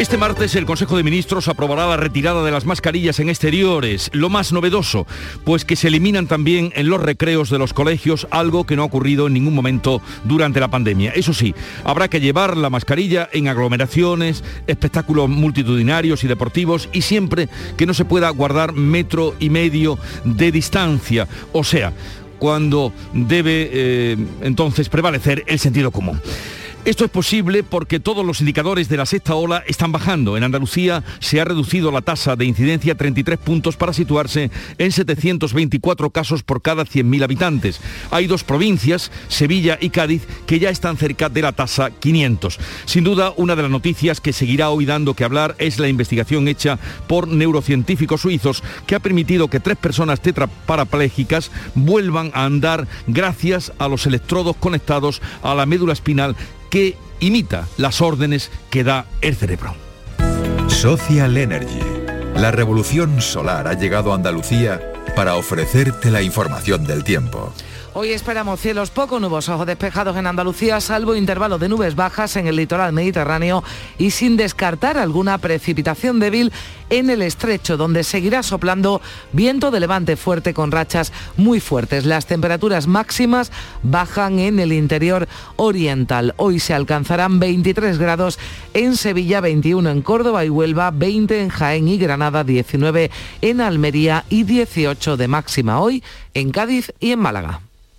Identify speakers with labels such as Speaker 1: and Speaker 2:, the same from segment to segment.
Speaker 1: Este martes el Consejo de Ministros aprobará la retirada de las mascarillas en exteriores, lo más novedoso, pues que se eliminan también en los recreos de los colegios, algo que no ha ocurrido en ningún momento durante la pandemia. Eso sí, habrá que llevar la mascarilla en aglomeraciones, espectáculos multitudinarios y deportivos y siempre que no se pueda guardar metro y medio de distancia, o sea, cuando debe eh, entonces prevalecer el sentido común. Esto es posible porque todos los indicadores de la sexta ola están bajando. En Andalucía se ha reducido la tasa de incidencia a 33 puntos para situarse en 724 casos por cada 100.000 habitantes. Hay dos provincias, Sevilla y Cádiz, que ya están cerca de la tasa 500. Sin duda, una de las noticias que seguirá hoy dando que hablar es la investigación hecha por neurocientíficos suizos que ha permitido que tres personas tetraparapléjicas vuelvan a andar gracias a los electrodos conectados a la médula espinal que imita las órdenes que da el cerebro.
Speaker 2: Social Energy. La revolución solar ha llegado a Andalucía para ofrecerte la información del tiempo.
Speaker 3: Hoy esperamos cielos poco nubosos o despejados en Andalucía, salvo intervalos de nubes bajas en el litoral mediterráneo y sin descartar alguna precipitación débil en el estrecho, donde seguirá soplando viento de levante fuerte con rachas muy fuertes. Las temperaturas máximas bajan en el interior oriental. Hoy se alcanzarán 23 grados en Sevilla, 21 en Córdoba y Huelva, 20 en Jaén y Granada, 19 en Almería y 18 de máxima hoy en Cádiz y en Málaga.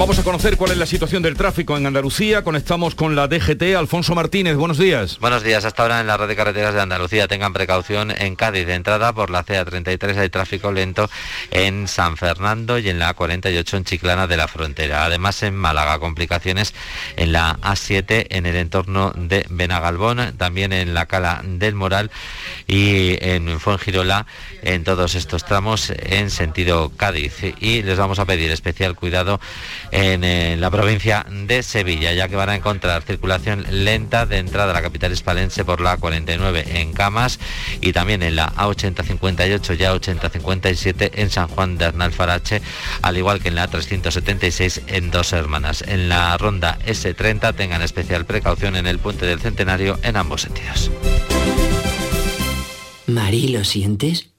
Speaker 1: Vamos a conocer cuál es la situación del tráfico en Andalucía. Conectamos con la DGT. Alfonso Martínez, buenos días.
Speaker 4: Buenos días. Hasta ahora en la red de carreteras de Andalucía tengan precaución en Cádiz. De entrada por la CA33 hay tráfico lento en San Fernando y en la A48 en Chiclana de la Frontera. Además en Málaga complicaciones en la A7 en el entorno de Benagalbón, también en la Cala del Moral y en Fuengirola en todos estos tramos en sentido Cádiz. Y les vamos a pedir especial cuidado en eh, la provincia de Sevilla, ya que van a encontrar circulación lenta de entrada a la capital hispalense por la 49 en Camas y también en la A8058 y A8057 en San Juan de Arnalfarache, al igual que en la A376 en Dos Hermanas. En la ronda S30 tengan especial precaución en el puente del Centenario en ambos sentidos.
Speaker 5: Mari, ¿lo sientes?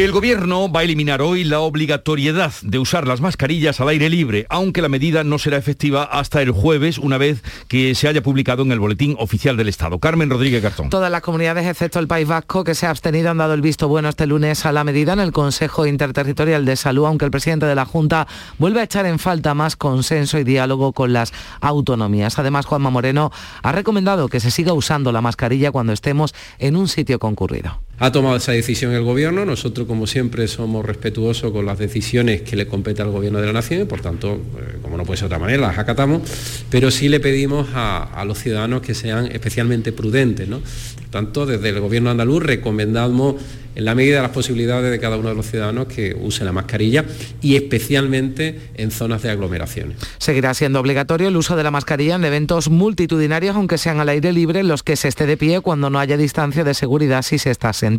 Speaker 1: El gobierno va a eliminar hoy la obligatoriedad de usar las mascarillas al aire libre, aunque la medida no será efectiva hasta el jueves, una vez que se haya publicado en el Boletín Oficial del Estado. Carmen Rodríguez Garzón.
Speaker 3: Todas las comunidades, excepto el País Vasco, que se ha abstenido, han dado el visto bueno este lunes a la medida en el Consejo Interterritorial de Salud, aunque el presidente de la Junta vuelve a echar en falta más consenso y diálogo con las autonomías. Además, Juanma Moreno ha recomendado que se siga usando la mascarilla cuando estemos en un sitio concurrido.
Speaker 6: Ha tomado esa decisión el Gobierno, nosotros como siempre somos respetuosos con las decisiones que le compete al Gobierno de la Nación y por tanto, eh, como no puede ser de otra manera, las acatamos, pero sí le pedimos a, los ciudadanos que sean especialmente prudentes. ¿no? Por tanto, desde el Gobierno andaluz recomendamos en la medida de las posibilidades de cada uno de los ciudadanos que use la mascarilla y especialmente en zonas de aglomeraciones.
Speaker 3: Seguirá siendo obligatorio el uso de la mascarilla en eventos multitudinarios, aunque sean al aire libre, los que se esté de pie cuando no haya distancia de seguridad si se está sentado.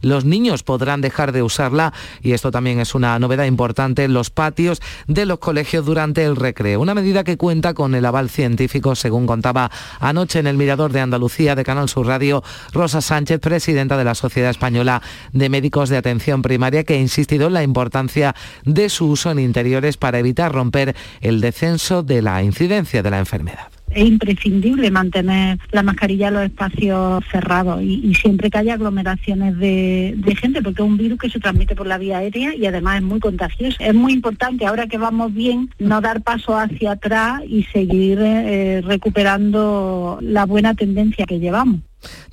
Speaker 3: Los niños podrán dejar de usarla y esto también es una novedad importante en los patios de los colegios durante el recreo. Una medida que cuenta con el aval científico, según contaba anoche en el Mirador de Andalucía de Canal Sur Radio, Rosa Sánchez, presidenta de la Sociedad Española de Médicos de Atención Primaria, que ha insistido en la importancia de su uso en interiores para evitar romper el descenso de la incidencia de la enfermedad
Speaker 7: es imprescindible mantener la mascarilla en los espacios cerrados y, siempre que haya aglomeraciones de, gente, porque es un virus que se transmite por la vía aérea y además es muy contagioso. Es muy importante, ahora que vamos bien, no dar paso hacia atrás y seguir eh, recuperando la buena tendencia que llevamos.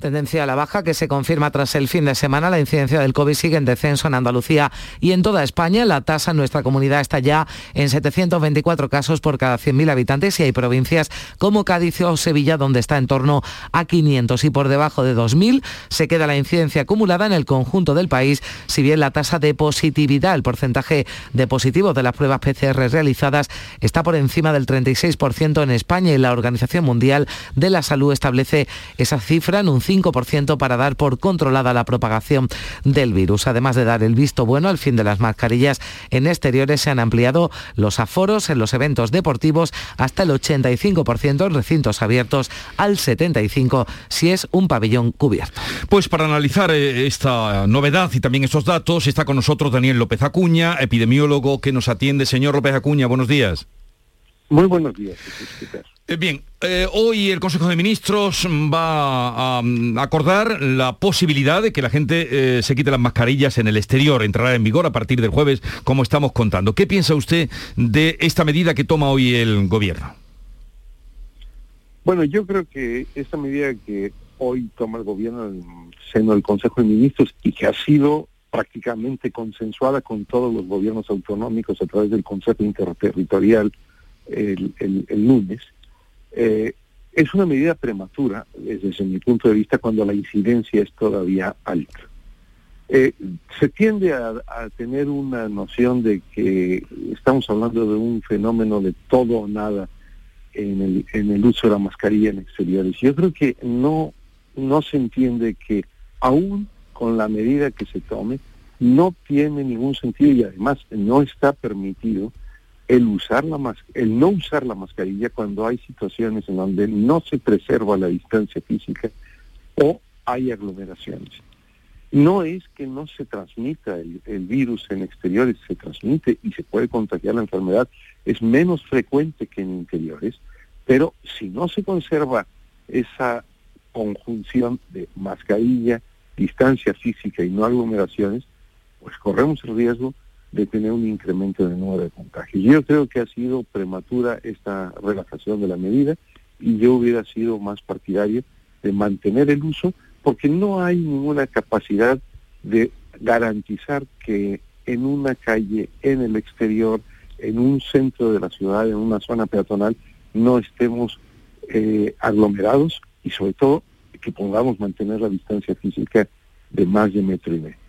Speaker 3: Tendencia a la baja que se confirma tras el fin de semana. La incidencia del COVID sigue en descenso en Andalucía y en toda España. La tasa en nuestra comunidad está ya en 724 casos por cada 100.000 habitantes y hay provincias como Cádiz o Sevilla donde está en torno a 500 y por debajo de 2.000 se queda la incidencia acumulada en el conjunto del país, si bien la tasa de positividad, el porcentaje de positivos de las pruebas PCR realizadas está por encima del 36% en España y la Organización Mundial de la Salud establece esa cifra un 5% para dar por controlada la propagación del virus. Además de dar el visto bueno al fin de las mascarillas en exteriores, se han ampliado los aforos en los eventos deportivos hasta el 85% en recintos abiertos, al 75% si es un pabellón cubierto.
Speaker 1: Pues para analizar eh, esta novedad y también estos datos, está con nosotros Daniel López Acuña, epidemiólogo que nos atiende. Señor López Acuña, buenos días.
Speaker 8: Muy buenos días.
Speaker 1: Eh, bien, eh, hoy el Consejo de Ministros va a, mm, acordar la posibilidad de que la gente eh, se quite las mascarillas en el exterior. Entrará en vigor a partir del jueves, como estamos contando. ¿Qué piensa usted de esta medida que toma hoy el Gobierno?
Speaker 8: Bueno, yo creo que esta medida que hoy toma el Gobierno en el seno del Consejo de Ministros y que ha sido prácticamente consensuada con todos los gobiernos autonómicos a través del Consejo Interterritorial el lunes, eh, es una medida prematura desde mi punto de vista cuando la incidencia es todavía alta. Eh, se tiende a, tener una noción de que estamos hablando de un fenómeno de todo o nada en el, en el uso de la mascarilla en exteriores. Yo creo que no, no se entiende que aún con la medida que se tome, no tiene ningún sentido y además no está permitido el usar la el no usar la mascarilla cuando hay situaciones en donde no se preserva la distancia física o hay aglomeraciones. No es que no se transmita el, virus en exteriores, se transmite y se puede contagiar la enfermedad, es menos frecuente que en interiores, pero si no se conserva esa conjunción de mascarilla, distancia física y no aglomeraciones, pues corremos el riesgo de tener un incremento de número de contagios. Yo creo que ha sido prematura esta relajación de la medida y yo hubiera sido más partidario de mantener el uso porque no hay ninguna capacidad de garantizar que en una calle, en el exterior, en un centro de la ciudad, en una zona peatonal, no estemos eh, aglomerados y sobre todo que podamos mantener la distancia física de más de metro y medio.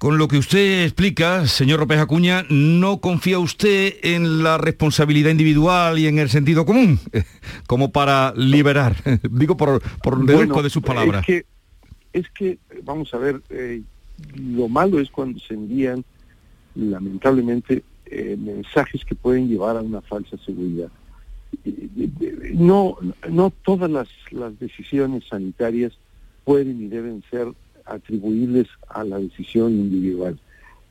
Speaker 1: Con lo que usted explica, señor López Acuña, ¿no confía usted en la responsabilidad individual y en el sentido común? Como para liberar, digo por, por de sus palabras.
Speaker 8: Es que, es que vamos a ver, eh, lo malo es cuando se envían, lamentablemente, eh, mensajes que pueden llevar a una falsa seguridad. No, no todas las, las decisiones sanitarias pueden y deben ser atribuirles a la decisión individual.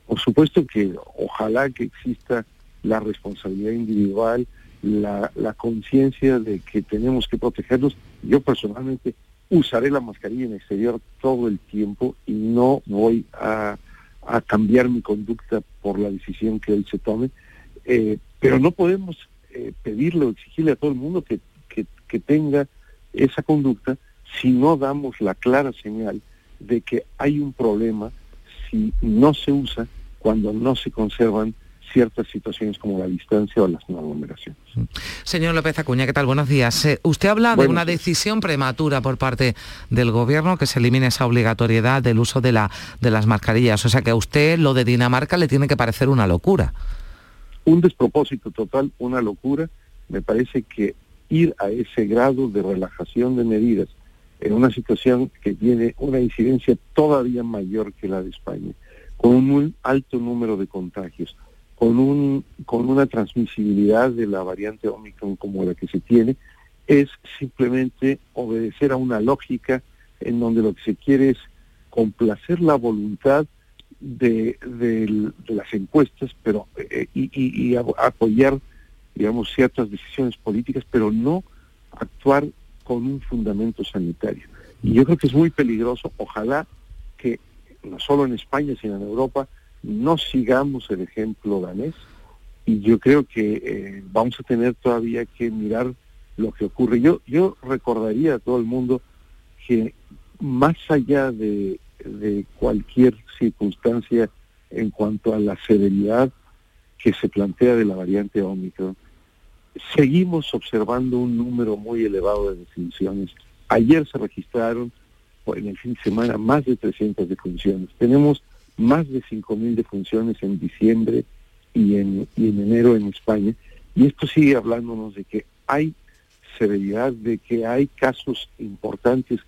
Speaker 8: Por supuesto que ojalá que exista la responsabilidad individual, la, conciencia de que tenemos que protegernos. Yo personalmente usaré la mascarilla en exterior todo el tiempo y no voy a, cambiar mi conducta por la decisión que él se tome, eh, pero no podemos eh, pedirle o exigirle a todo el mundo que, que tenga esa conducta si no damos la clara señal de que hay un problema si no se usa, cuando no se conservan ciertas situaciones como la distancia o las no aglomeraciones.
Speaker 3: Señor López Acuña, ¿qué tal? Buenos días. Eh, usted habla de una decisión prematura por parte del gobierno que se elimine esa obligatoriedad del uso de, la, de las mascarillas. O sea que a usted lo de Dinamarca le tiene que parecer una locura.
Speaker 8: Un despropósito total, una locura. Me parece que ir a ese grado de relajación de medidas en una situación que tiene una incidencia todavía mayor que la de España, con un alto número de contagios, con, un, con una transmisibilidad de la variante Omicron como la que se tiene, es simplemente obedecer a una lógica en donde lo que se quiere es complacer la voluntad de, las encuestas pero eh, y, apoyar digamos ciertas decisiones políticas pero no actuar con un fundamento sanitario y yo creo que es muy peligroso ojalá que no solo en España sino en Europa no sigamos el ejemplo danés y yo creo que eh, vamos a tener todavía que mirar lo que ocurre yo yo recordaría a todo el mundo que más allá de de cualquier circunstancia en cuanto a la severidad que se plantea de la variante Omicron. Seguimos observando un número muy elevado de defunciones. Ayer se registraron en el fin de semana más de 300 defunciones. Tenemos más de 5.000 defunciones en diciembre y en, enero en España. Y esto sigue hablándonos de que hay severidad, de que hay casos importantes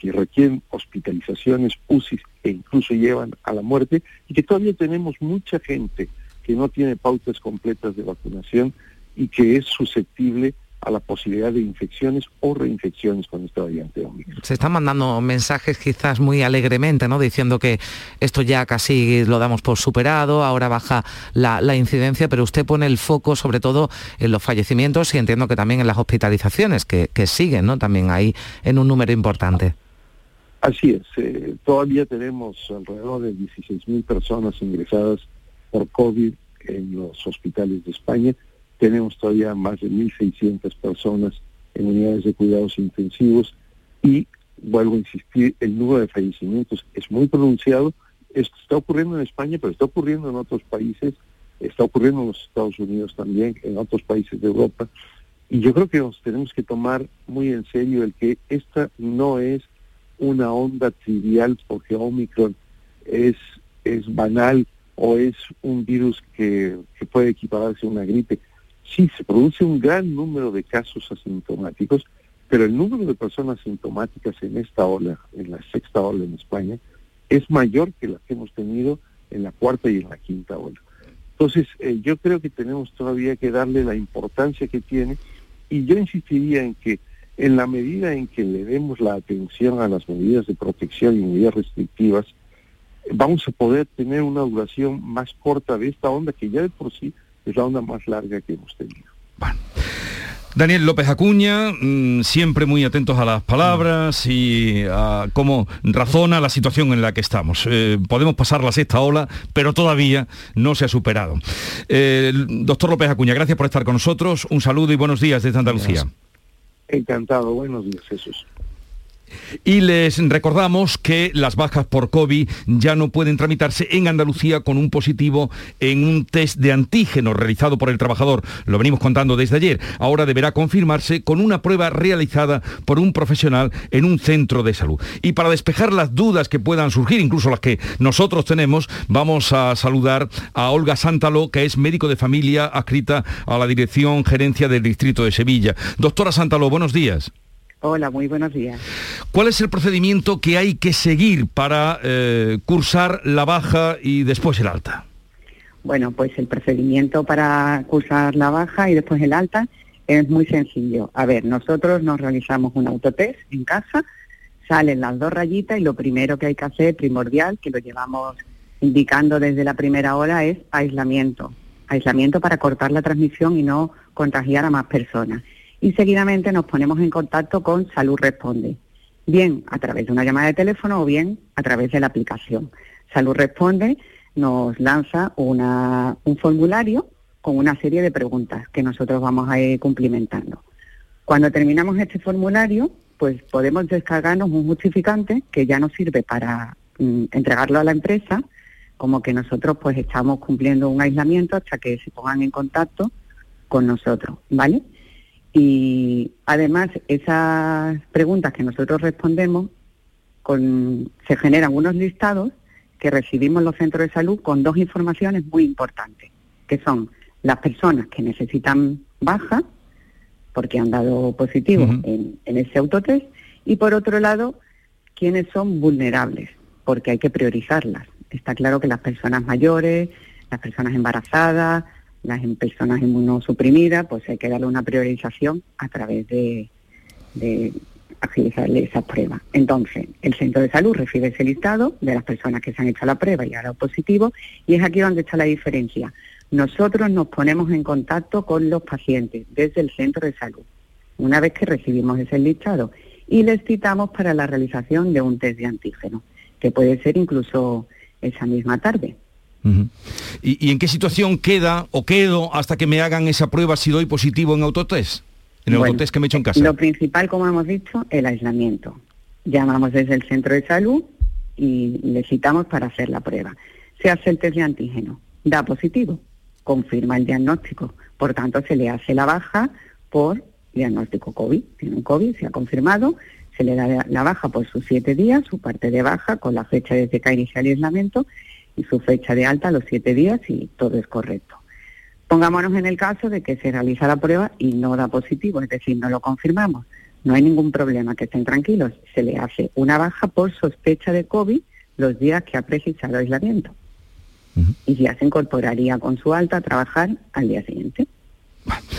Speaker 8: que requieren hospitalizaciones, UCI e incluso llevan a la muerte y que todavía tenemos mucha gente que no tiene pautas completas de vacunación y que es susceptible a la posibilidad de infecciones o reinfecciones con esta variante Omicron.
Speaker 3: Se están mandando mensajes quizás muy alegremente, ¿no? Diciendo que esto ya casi lo damos por superado, ahora baja la, incidencia, pero usted pone el foco sobre todo en los fallecimientos y entiendo que también en las hospitalizaciones, que, que siguen, ¿no? También ahí en un número importante.
Speaker 8: Así es, eh, todavía tenemos alrededor de 16.000 personas ingresadas por COVID en los hospitales de España. Tenemos todavía más de 1.600 personas en unidades de cuidados intensivos y, vuelvo a insistir, el número de fallecimientos es muy pronunciado. Esto está ocurriendo en España, pero está ocurriendo en otros países, está ocurriendo en los Estados Unidos también, en otros países de Europa. Y yo creo que nos tenemos que tomar muy en serio el que esta no es una onda trivial porque Omicron es, es banal o es un virus que, puede equipararse a una gripe. Sí, se produce un gran número de casos asintomáticos, pero el número de personas asintomáticas en esta ola, en la sexta ola en España, es mayor que la que hemos tenido en la cuarta y en la quinta ola. Entonces, eh, yo creo que tenemos todavía que darle la importancia que tiene y yo insistiría en que en la medida en que le demos la atención a las medidas de protección y medidas restrictivas, vamos a poder tener una duración más corta de esta onda que ya de por sí es la onda más larga que hemos tenido.
Speaker 1: Daniel López Acuña, mm, siempre muy atentos a las palabras y a cómo razona la situación en la que estamos. Eh, podemos pasar la sexta ola, pero todavía no se ha superado. Eh, doctor López Acuña, gracias por estar con nosotros. Un saludo y buenos días desde Andalucía.
Speaker 8: Encantado, buenos días Jesús.
Speaker 1: Y les recordamos que las bajas por COVID ya no pueden tramitarse en Andalucía con un positivo en un test de antígeno realizado por el trabajador. Lo venimos contando desde ayer. Ahora deberá confirmarse con una prueba realizada por un profesional en un centro de salud. Y para despejar las dudas que puedan surgir, incluso las que nosotros tenemos, vamos a saludar a Olga Sántalo, que es médico de familia adscrita a la Dirección Gerencia del Distrito de Sevilla. Doctora Sántalo, buenos días.
Speaker 9: Hola, muy buenos días.
Speaker 1: ¿Cuál es el procedimiento que hay que seguir para eh, cursar la baja y después el alta?
Speaker 9: Bueno, pues el procedimiento para cursar la baja y después el alta es muy sencillo. A ver, nosotros nos realizamos un autotest en casa, salen las dos rayitas y lo primero que hay que hacer, primordial, que lo llevamos indicando desde la primera hora, es aislamiento. Aislamiento para cortar la transmisión y no contagiar a más personas y seguidamente nos ponemos en contacto con Salud Responde, bien a través de una llamada de teléfono o bien a través de la aplicación. Salud Responde nos lanza un formulario con una serie de preguntas que nosotros vamos a ir cumplimentando. Cuando terminamos este formulario, pues podemos descargarnos un justificante que ya nos sirve para mm, entregarlo a la empresa, como que nosotros pues estamos cumpliendo un aislamiento hasta que se pongan en contacto con nosotros, ¿vale? Y además esas preguntas que nosotros respondemos con, se generan unos listados que recibimos los centros de salud con dos informaciones muy importantes, que son las personas que necesitan baja, porque han dado positivo en, en ese autotest, y por otro lado, quienes son vulnerables, porque hay que priorizarlas. Está claro que las personas mayores, las personas embarazadas, las personas inmunosuprimidas, pues hay que darle una priorización a través de, de agilizarle esa prueba. Entonces, el centro de salud recibe ese listado de las personas que se han hecho la prueba y ha dado positivo, y es aquí donde está la diferencia. Nosotros nos ponemos en contacto con los pacientes desde el centro de salud, una vez que recibimos ese listado, y les citamos para la realización de un test de antígeno, que puede ser incluso esa misma tarde.
Speaker 1: ¿Y, en qué situación queda o quedo hasta que me hagan esa prueba si doy positivo en autotest? En el autotest que me he hecho en casa.
Speaker 9: Lo principal, como hemos dicho, el aislamiento. Llamamos desde el centro de salud y le citamos para hacer la prueba. Se hace el test de antígeno, da positivo, confirma el diagnóstico. Por tanto, se le hace la baja por diagnóstico COVID. Tiene un COVID, se ha confirmado, se le da la baja por sus siete días, su parte de baja con la fecha desde que inicia el aislamiento y su fecha de alta los siete días y todo es correcto. Pongámonos en el caso de que se realiza la prueba y no da positivo, es decir, no lo confirmamos. No hay ningún problema, que estén tranquilos. Se le hace una baja por sospecha de COVID los días que ha precisado aislamiento. Y ya se incorporaría con su alta a trabajar al día siguiente.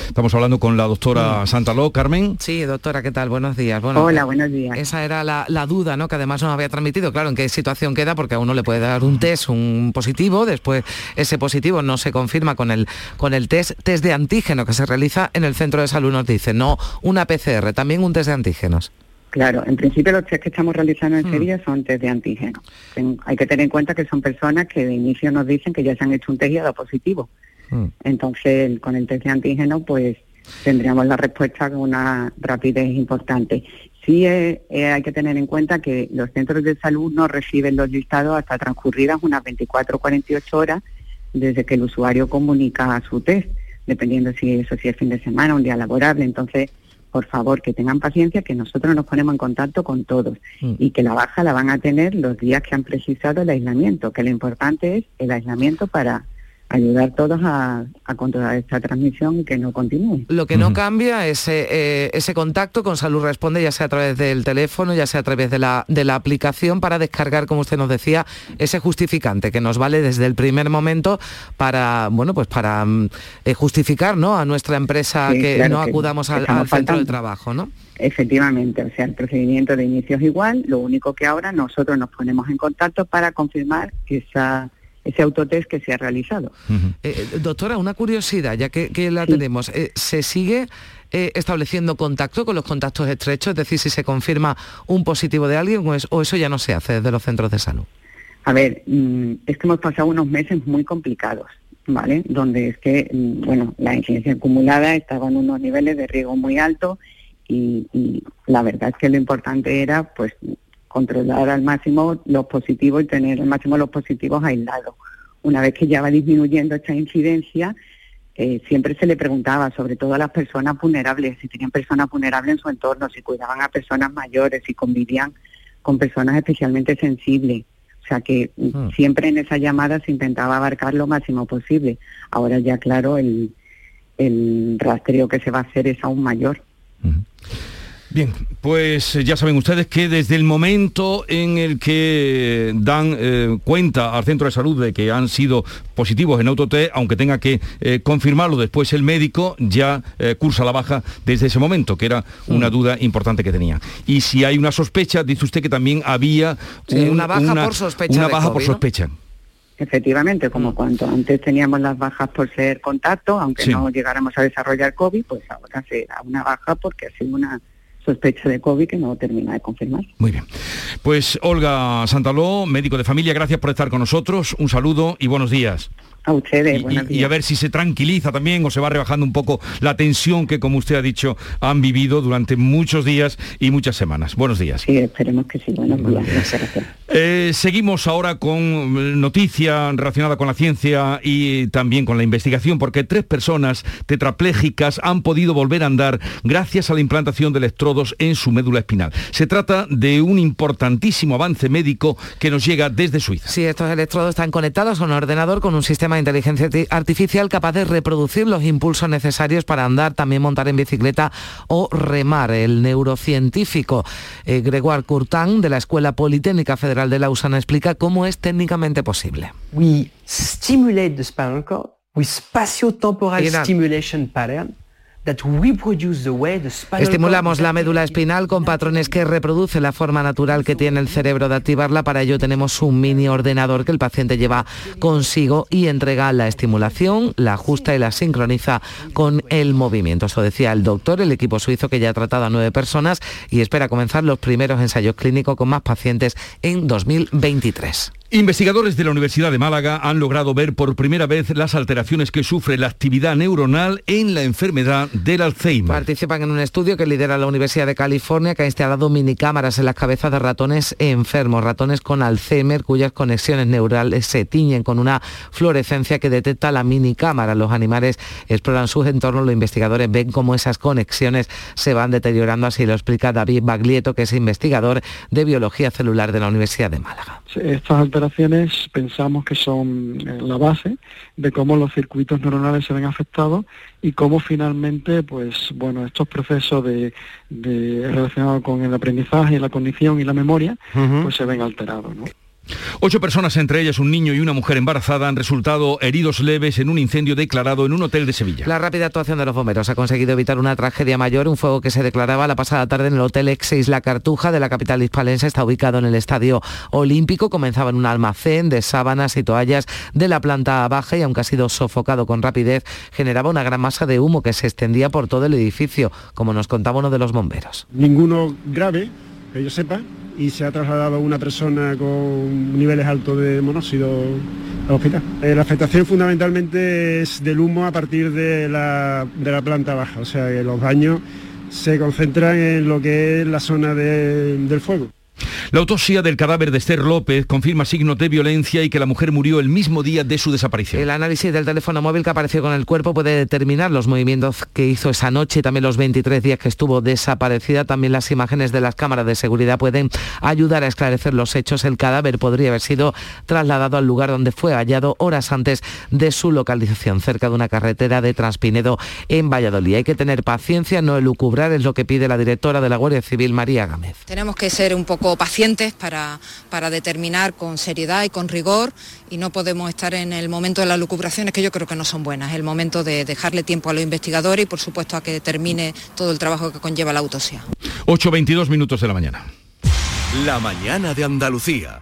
Speaker 1: Estamos hablando con la doctora Santaló, Carmen.
Speaker 3: Sí, doctora, ¿qué tal? Buenos días.
Speaker 9: Hola, buenos días.
Speaker 3: Esa era la, duda, ¿no? Que además nos había transmitido, claro, en qué situación queda, porque a uno le puede dar un test, un positivo, después ese positivo no se confirma con el, con el test, test de antígeno que se realiza en el centro de salud, nos dice, no una PCR, también un test de antígenos.
Speaker 9: Claro, en principio los test que estamos realizando en ese mm. día son test de antígeno. Hay que tener en cuenta que son personas que de inicio nos dicen que ya se han hecho un test y ha dado positivo. Mm. Entonces, con el test de antígeno, pues tendríamos la respuesta con una rapidez importante. Sí eh, eh, hay que tener en cuenta que los centros de salud no reciben los listados hasta transcurridas unas 24 o 48 horas desde que el usuario comunica su test, dependiendo si eso si es fin de semana, un día laborable. Entonces, por favor, que tengan paciencia, que nosotros nos ponemos en contacto con todos mm. y que la baja la van a tener los días que han precisado el aislamiento, que lo importante es el aislamiento para ayudar todos a, controlar esta transmisión y que no continúe.
Speaker 3: Lo que no cambia es eh, ese contacto con Salud Responde, ya sea a través del teléfono, ya sea a través de la, de la aplicación, para descargar, como usted nos decía, ese justificante que nos vale desde el primer momento para, bueno, pues para mm, eh, justificar ¿no? a nuestra empresa que no acudamos al, centro de trabajo, ¿no?
Speaker 9: Efectivamente, o sea, el procedimiento de inicio es igual, lo único que ahora nosotros nos ponemos en contacto para confirmar esa ese autotest que se ha realizado.
Speaker 3: Eh, eh, doctora, una curiosidad, ya que, la tenemos, eh, ¿se sigue estableciendo contacto con los contactos estrechos? Es decir, si se confirma un positivo de alguien o, eso ya no se hace desde los centros de salud.
Speaker 9: A ver, mm, es que hemos pasado unos meses muy complicados. ¿Vale? Donde es que, mm, bueno, la incidencia acumulada estaba en unos niveles de riesgo muy altos y, y, la verdad es que lo importante era, pues, controlar al máximo los positivos y tener al máximo los positivos aislados. Una vez que ya va disminuyendo esta incidencia, eh, siempre se le preguntaba, sobre todo a las personas vulnerables, si tenían personas vulnerables en su entorno, si cuidaban a personas mayores, si convivían con personas especialmente sensibles. O sea que hmm. siempre en esa llamada se intentaba abarcar lo máximo posible. Ahora ya, claro, el, el rastreo que se va a hacer es aún mayor.
Speaker 1: Bien, pues eh, ya saben ustedes que desde el momento en el que dan eh, cuenta al centro de salud de que han sido positivos en autotest, aunque tenga que eh, confirmarlo después el médico, ya cursa la baja desde ese momento, que era una mm. duda importante que tenía. Y si hay una sospecha, dice usted que también había
Speaker 3: una baja por sospecha.
Speaker 1: Una baja por sospecha.
Speaker 9: Efectivamente, como cuando antes teníamos las bajas por ser contacto, aunque no llegáramos a desarrollar COVID, pues ahora se da una baja porque ha sido una sospecha de COVID que no termina de confirmar.
Speaker 1: Muy bien. Pues Olga Santaló, médico de familia, gracias por estar con nosotros. Un saludo y buenos días.
Speaker 9: A ustedes,
Speaker 1: y, a ver si se tranquiliza también o se va rebajando un poco la tensión que, como usted ha dicho, han vivido durante muchos días y muchas semanas. Buenos días.
Speaker 9: Sí, esperemos que sí. Buenos días. Gracias.
Speaker 1: Eh, seguimos ahora con eh, noticia relacionada con la ciencia y también con la investigación, porque tres personas tetraplégicas han podido volver a andar gracias a la implantación de electrodos en su médula espinal. Se trata de un importantísimo avance médico que nos llega desde Suiza.
Speaker 3: Sí, estos electrodos están conectados a un ordenador con un sistema de inteligencia arti- artificial capaz de reproducir los impulsos necesarios para andar, también montar en bicicleta o remar. El neurocientífico eh, Gregoire Courtin de la Escuela Politécnica Federal de Lausana explica cómo es técnicamente posible.
Speaker 10: we stimulate the spinal cord with spatio-temporal stimulation pattern
Speaker 3: Estimulamos la médula espinal con patrones que reproduce la forma natural que tiene el cerebro de activarla. Para ello tenemos un mini ordenador que el paciente lleva consigo y entrega la estimulación, la ajusta y la sincroniza con el movimiento. Eso decía el doctor, el equipo suizo que ya ha tratado a nueve personas y espera comenzar los primeros ensayos clínicos con más pacientes en 2023.
Speaker 1: Investigadores de la Universidad de Málaga han logrado ver por primera vez las alteraciones que sufre la actividad neuronal en la enfermedad del Alzheimer.
Speaker 3: Participan en un estudio que lidera la Universidad de California que ha instalado minicámaras en las cabezas de ratones enfermos, ratones con Alzheimer cuyas conexiones neurales se tiñen con una fluorescencia que detecta la minicámara. Los animales exploran sus entornos, los investigadores ven cómo esas conexiones se van deteriorando, así lo explica David Baglietto, que es investigador de biología celular de la Universidad de Málaga.
Speaker 11: Estas alteraciones pensamos que son eh, la base de cómo los circuitos neuronales se ven afectados y cómo finalmente, pues bueno, estos procesos de, de- relacionados con el aprendizaje, la cognición y la memoria, pues se ven alterados. ¿no?
Speaker 1: Ocho personas, entre ellas un niño y una mujer embarazada, han resultado heridos leves en un incendio declarado en un hotel de Sevilla.
Speaker 3: La rápida actuación de los bomberos ha conseguido evitar una tragedia mayor, un fuego que se declaraba la pasada tarde en el Hotel Ex Isla Cartuja de la capital hispalense. Está ubicado en el Estadio Olímpico. Comenzaba en un almacén de sábanas y toallas de la planta baja y aunque ha sido sofocado con rapidez, generaba una gran masa de humo que se extendía por todo el edificio, como nos contaba uno de los bomberos.
Speaker 12: ninguno grave, que yo sepa, y se ha trasladado una persona con niveles altos de monóxido al hospital. Eh, la afectación fundamentalmente es del humo a partir de la, planta baja, o sea que los daños se concentran en lo que es la zona de- del fuego.
Speaker 1: La autopsia del cadáver de Esther López confirma signos de violencia y que la mujer murió el mismo día de su desaparición.
Speaker 3: El análisis del teléfono móvil que apareció con el cuerpo puede determinar los movimientos que hizo esa noche y también los 23 días que estuvo desaparecida. También las imágenes de las cámaras de seguridad pueden ayudar a esclarecer los hechos. El cadáver podría haber sido trasladado al lugar donde fue hallado horas antes de su localización, cerca de una carretera de Transpinedo en Valladolid. Hay que tener paciencia, no elucubrar, es lo que pide la directora de la Guardia Civil, María Gámez.
Speaker 13: Tenemos que ser un poco pacientes para, para determinar con seriedad y con rigor y no podemos estar en el momento de las lucubraciones que yo creo que no son buenas. Es el momento de dejarle tiempo a los investigadores y por supuesto a que termine todo el trabajo que conlleva la autopsia.
Speaker 1: 8.22 minutos de la mañana.
Speaker 14: La mañana de Andalucía.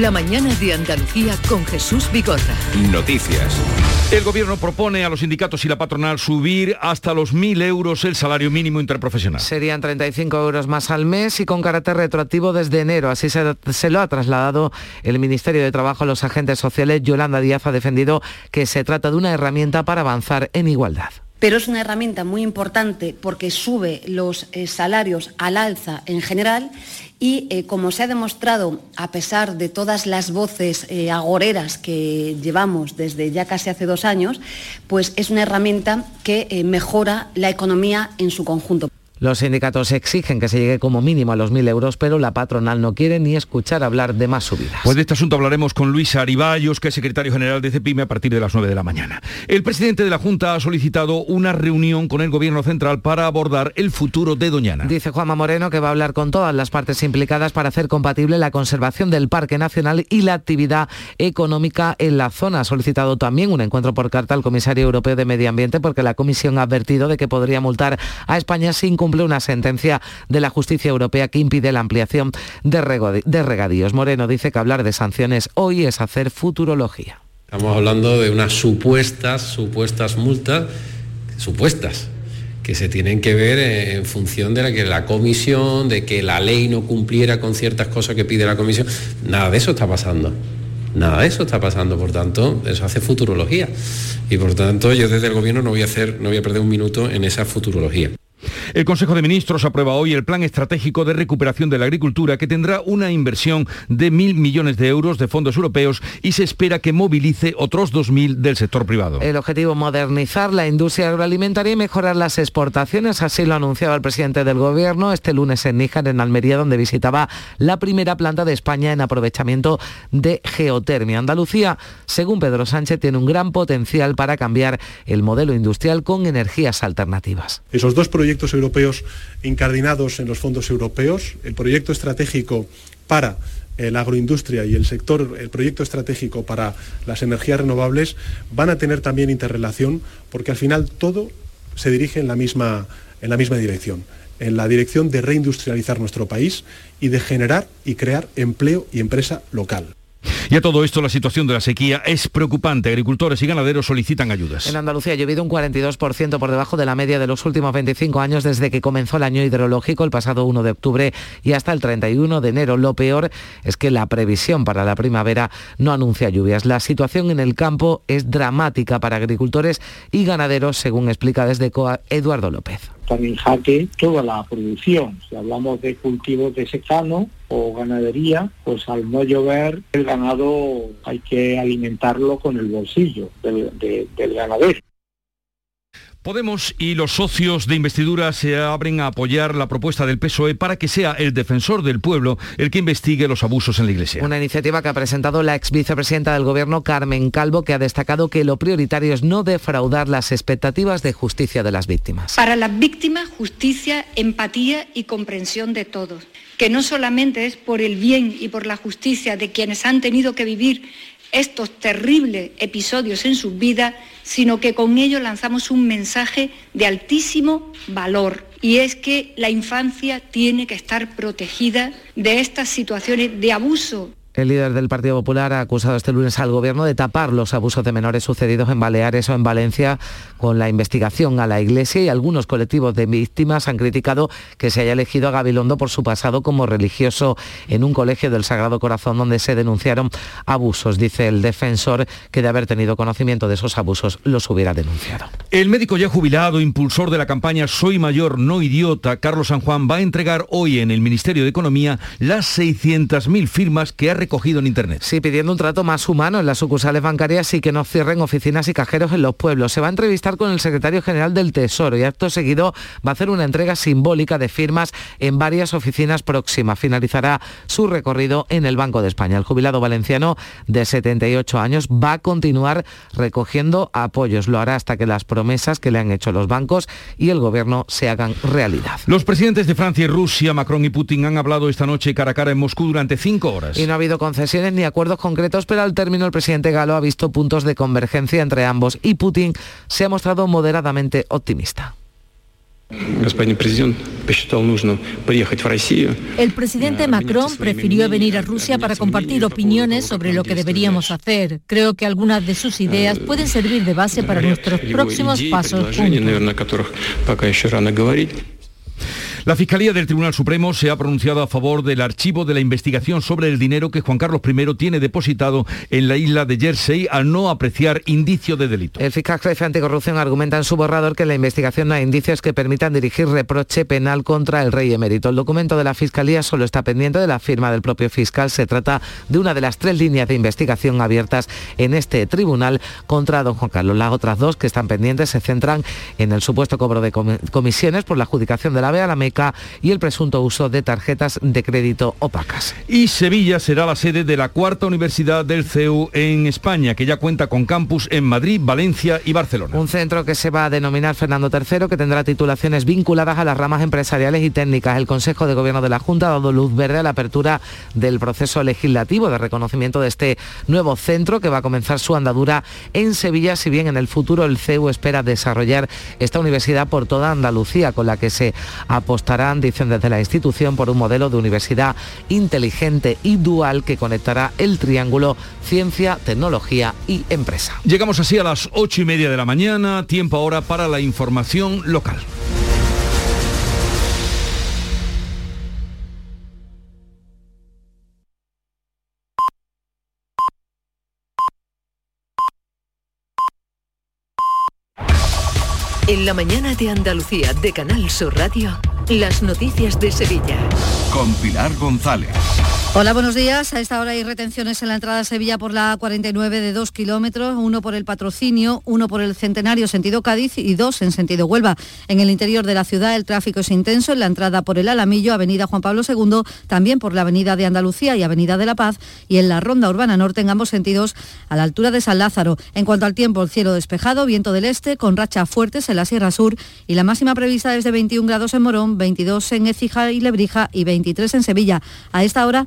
Speaker 15: La mañana de Andalucía con Jesús Vigorra.
Speaker 16: Noticias.
Speaker 1: El gobierno propone a los sindicatos y la patronal subir hasta los 1.000 euros el salario mínimo interprofesional.
Speaker 3: Serían 35 euros más al mes y con carácter retroactivo desde enero. Así se, se, lo ha trasladado el Ministerio de Trabajo a los agentes sociales. Yolanda Díaz ha defendido que se trata de una herramienta para avanzar en igualdad
Speaker 17: pero es una herramienta muy importante porque sube los eh, salarios al alza en general y eh, como se ha demostrado, a pesar de todas las voces eh, agoreras que llevamos desde ya casi hace dos años, pues es una herramienta que mejora la economía en su conjunto.
Speaker 3: Los sindicatos exigen que se llegue como mínimo a los 1.000 euros, pero la patronal no quiere ni escuchar hablar de más subidas.
Speaker 1: Pues de este asunto hablaremos con Luis Ariballos, que es secretario general de CEPIME, a partir de las 9 de la mañana. El presidente de la Junta ha solicitado una reunión con el Gobierno Central para abordar el futuro de Doñana.
Speaker 3: Dice Juanma Moreno que va a hablar con todas las partes implicadas para hacer compatible la conservación del Parque Nacional y la actividad económica en la zona. Ha solicitado también un encuentro por carta al comisario europeo de Medio Ambiente porque la Comisión ha advertido de que podría multar a España sin cumplir una sentencia de la justicia europea que impide la ampliación de, regadíos. Moreno dice que hablar de sanciones hoy es hacer futurología.
Speaker 6: Estamos hablando de unas supuestas, supuestas multas, supuestas, que se tienen que ver en función de la que la comisión, de que la ley no cumpliera con ciertas cosas que pide la comisión. Nada de eso está pasando. Nada de eso está pasando, por tanto, eso hace futurología. Y por tanto, yo desde el gobierno no voy a hacer, no voy a perder un minuto en esa futurología.
Speaker 1: El Consejo de Ministros aprueba hoy el Plan Estratégico de Recuperación de la Agricultura que tendrá una inversión de mil millones de euros de fondos europeos y se espera que movilice otros 2.000 del sector privado.
Speaker 3: El objetivo modernizar la industria agroalimentaria y mejorar las exportaciones, así lo anunciaba el presidente del Gobierno este lunes en Níjar, en Almería, donde visitaba la primera planta de España en aprovechamiento de geotermia. Andalucía, según Pedro Sánchez, tiene un gran potencial para cambiar el modelo industrial con energías alternativas.
Speaker 18: Esos dos proyectos proyectos europeos incardinados en los fondos europeos, el proyecto estratégico para eh, la agroindustria y el sector, el proyecto estratégico para las energías renovables van a tener también interrelación porque al final todo se dirige en la misma, en la misma dirección, en la dirección de reindustrializar nuestro país y de generar y crear empleo y empresa local.
Speaker 1: Y a todo esto la situación de la sequía es preocupante. Agricultores y ganaderos solicitan ayudas.
Speaker 3: En Andalucía ha llovido un 42% por debajo de la media de los últimos 25 años desde que comenzó el año hidrológico el pasado 1 de octubre y hasta el 31 de enero. Lo peor es que la previsión para la primavera no anuncia lluvias. La situación en el campo es dramática para agricultores y ganaderos, según explica desde COA Eduardo López
Speaker 19: en jaque toda la producción. Si hablamos de cultivos de secano o ganadería, pues al no llover el ganado hay que alimentarlo con el bolsillo del ganadero.
Speaker 1: Podemos y los socios de investidura se abren a apoyar la propuesta del PSOE para que sea el defensor del pueblo el que investigue los abusos en la Iglesia.
Speaker 3: Una iniciativa que ha presentado la ex vicepresidenta del Gobierno, Carmen Calvo, que ha destacado que lo prioritario es no defraudar las expectativas de justicia de las víctimas.
Speaker 13: Para las víctimas, justicia, empatía y comprensión de todos, que no solamente es por el bien y por la justicia de quienes han tenido que vivir estos terribles episodios en sus vidas, sino que con ello lanzamos un mensaje de altísimo valor. Y es que la infancia tiene que estar protegida de estas situaciones de abuso
Speaker 3: el líder del Partido Popular ha acusado este lunes al Gobierno de tapar los abusos de menores sucedidos en Baleares o en Valencia con la investigación a la Iglesia y algunos colectivos de víctimas han criticado que se haya elegido a Gabilondo por su pasado como religioso en un colegio del Sagrado Corazón donde se denunciaron abusos. Dice el defensor que de haber tenido conocimiento de esos abusos los hubiera denunciado.
Speaker 1: El médico ya jubilado, impulsor de la campaña Soy mayor, no idiota, Carlos San Juan, va a entregar hoy en el Ministerio de Economía las 600.000 firmas que ha recogido en Internet.
Speaker 3: Sí, pidiendo un trato más humano en las sucursales bancarias y que no cierren oficinas y cajeros en los pueblos. Se va a entrevistar con el secretario general del Tesoro y acto seguido va a hacer una entrega simbólica de firmas en varias oficinas próximas. Finalizará su recorrido en el Banco de España. El jubilado valenciano de 78 años va a continuar recogiendo apoyos. Lo hará hasta que las promesas que le han hecho los bancos y el gobierno se hagan realidad.
Speaker 1: Los presidentes de Francia y Rusia, Macron y Putin, han hablado esta noche cara a cara en Moscú durante cinco horas.
Speaker 3: Y no ha habido concesiones ni acuerdos concretos, pero al término el presidente galo ha visto puntos de convergencia entre ambos y Putin se ha mostrado moderadamente optimista.
Speaker 20: El
Speaker 21: presidente Macron prefirió venir a Rusia para compartir opiniones sobre lo que deberíamos hacer. Creo que algunas de sus ideas pueden servir de base para nuestros próximos pasos juntos.
Speaker 1: La Fiscalía del Tribunal Supremo se ha pronunciado a favor del archivo de la investigación sobre el dinero que Juan Carlos I tiene depositado en la isla de Jersey al no apreciar indicio de delito.
Speaker 3: El fiscal jefe anticorrupción argumenta en su borrador que en la investigación no hay indicios que permitan dirigir reproche penal contra el rey emérito. El documento de la Fiscalía solo está pendiente de la firma del propio fiscal. Se trata de una de las tres líneas de investigación abiertas en este tribunal contra don Juan Carlos. Las otras dos que están pendientes se centran en el supuesto cobro de comisiones por la adjudicación de la vea la Y el presunto uso de tarjetas de crédito opacas.
Speaker 1: Y Sevilla será la sede de la cuarta universidad del CEU en España, que ya cuenta con campus en Madrid, Valencia y Barcelona.
Speaker 3: Un centro que se va a denominar Fernando III, que tendrá titulaciones vinculadas a las ramas empresariales y técnicas. El Consejo de Gobierno de la Junta ha dado luz verde a la apertura del proceso legislativo de reconocimiento de este nuevo centro que va a comenzar su andadura en Sevilla, si bien en el futuro el CEU espera desarrollar esta universidad por toda Andalucía, con la que se apostarán, dicen desde la institución, por un modelo de universidad inteligente y dual que conectará el triángulo ciencia, tecnología y empresa.
Speaker 1: Llegamos así a las ocho y media de la mañana, tiempo ahora para la información local.
Speaker 15: En la mañana de Andalucía de Canal Sur Radio, las noticias de Sevilla.
Speaker 22: Con Pilar González.
Speaker 23: Hola, buenos días. A esta hora hay retenciones en la entrada a Sevilla por la 49 de 2 kilómetros, uno por el patrocinio, uno por el centenario sentido Cádiz y dos en sentido Huelva. En el interior de la ciudad el tráfico es intenso en la entrada por el Alamillo, Avenida Juan Pablo II, también por la Avenida de Andalucía y Avenida de la Paz y en la Ronda Urbana Norte en ambos sentidos a la altura de San Lázaro. En cuanto al tiempo, el cielo despejado, viento del este con rachas fuertes en la Sierra Sur y la máxima prevista es de 21 grados en Morón, 22 en Écija y Lebrija y 23 en Sevilla. A esta hora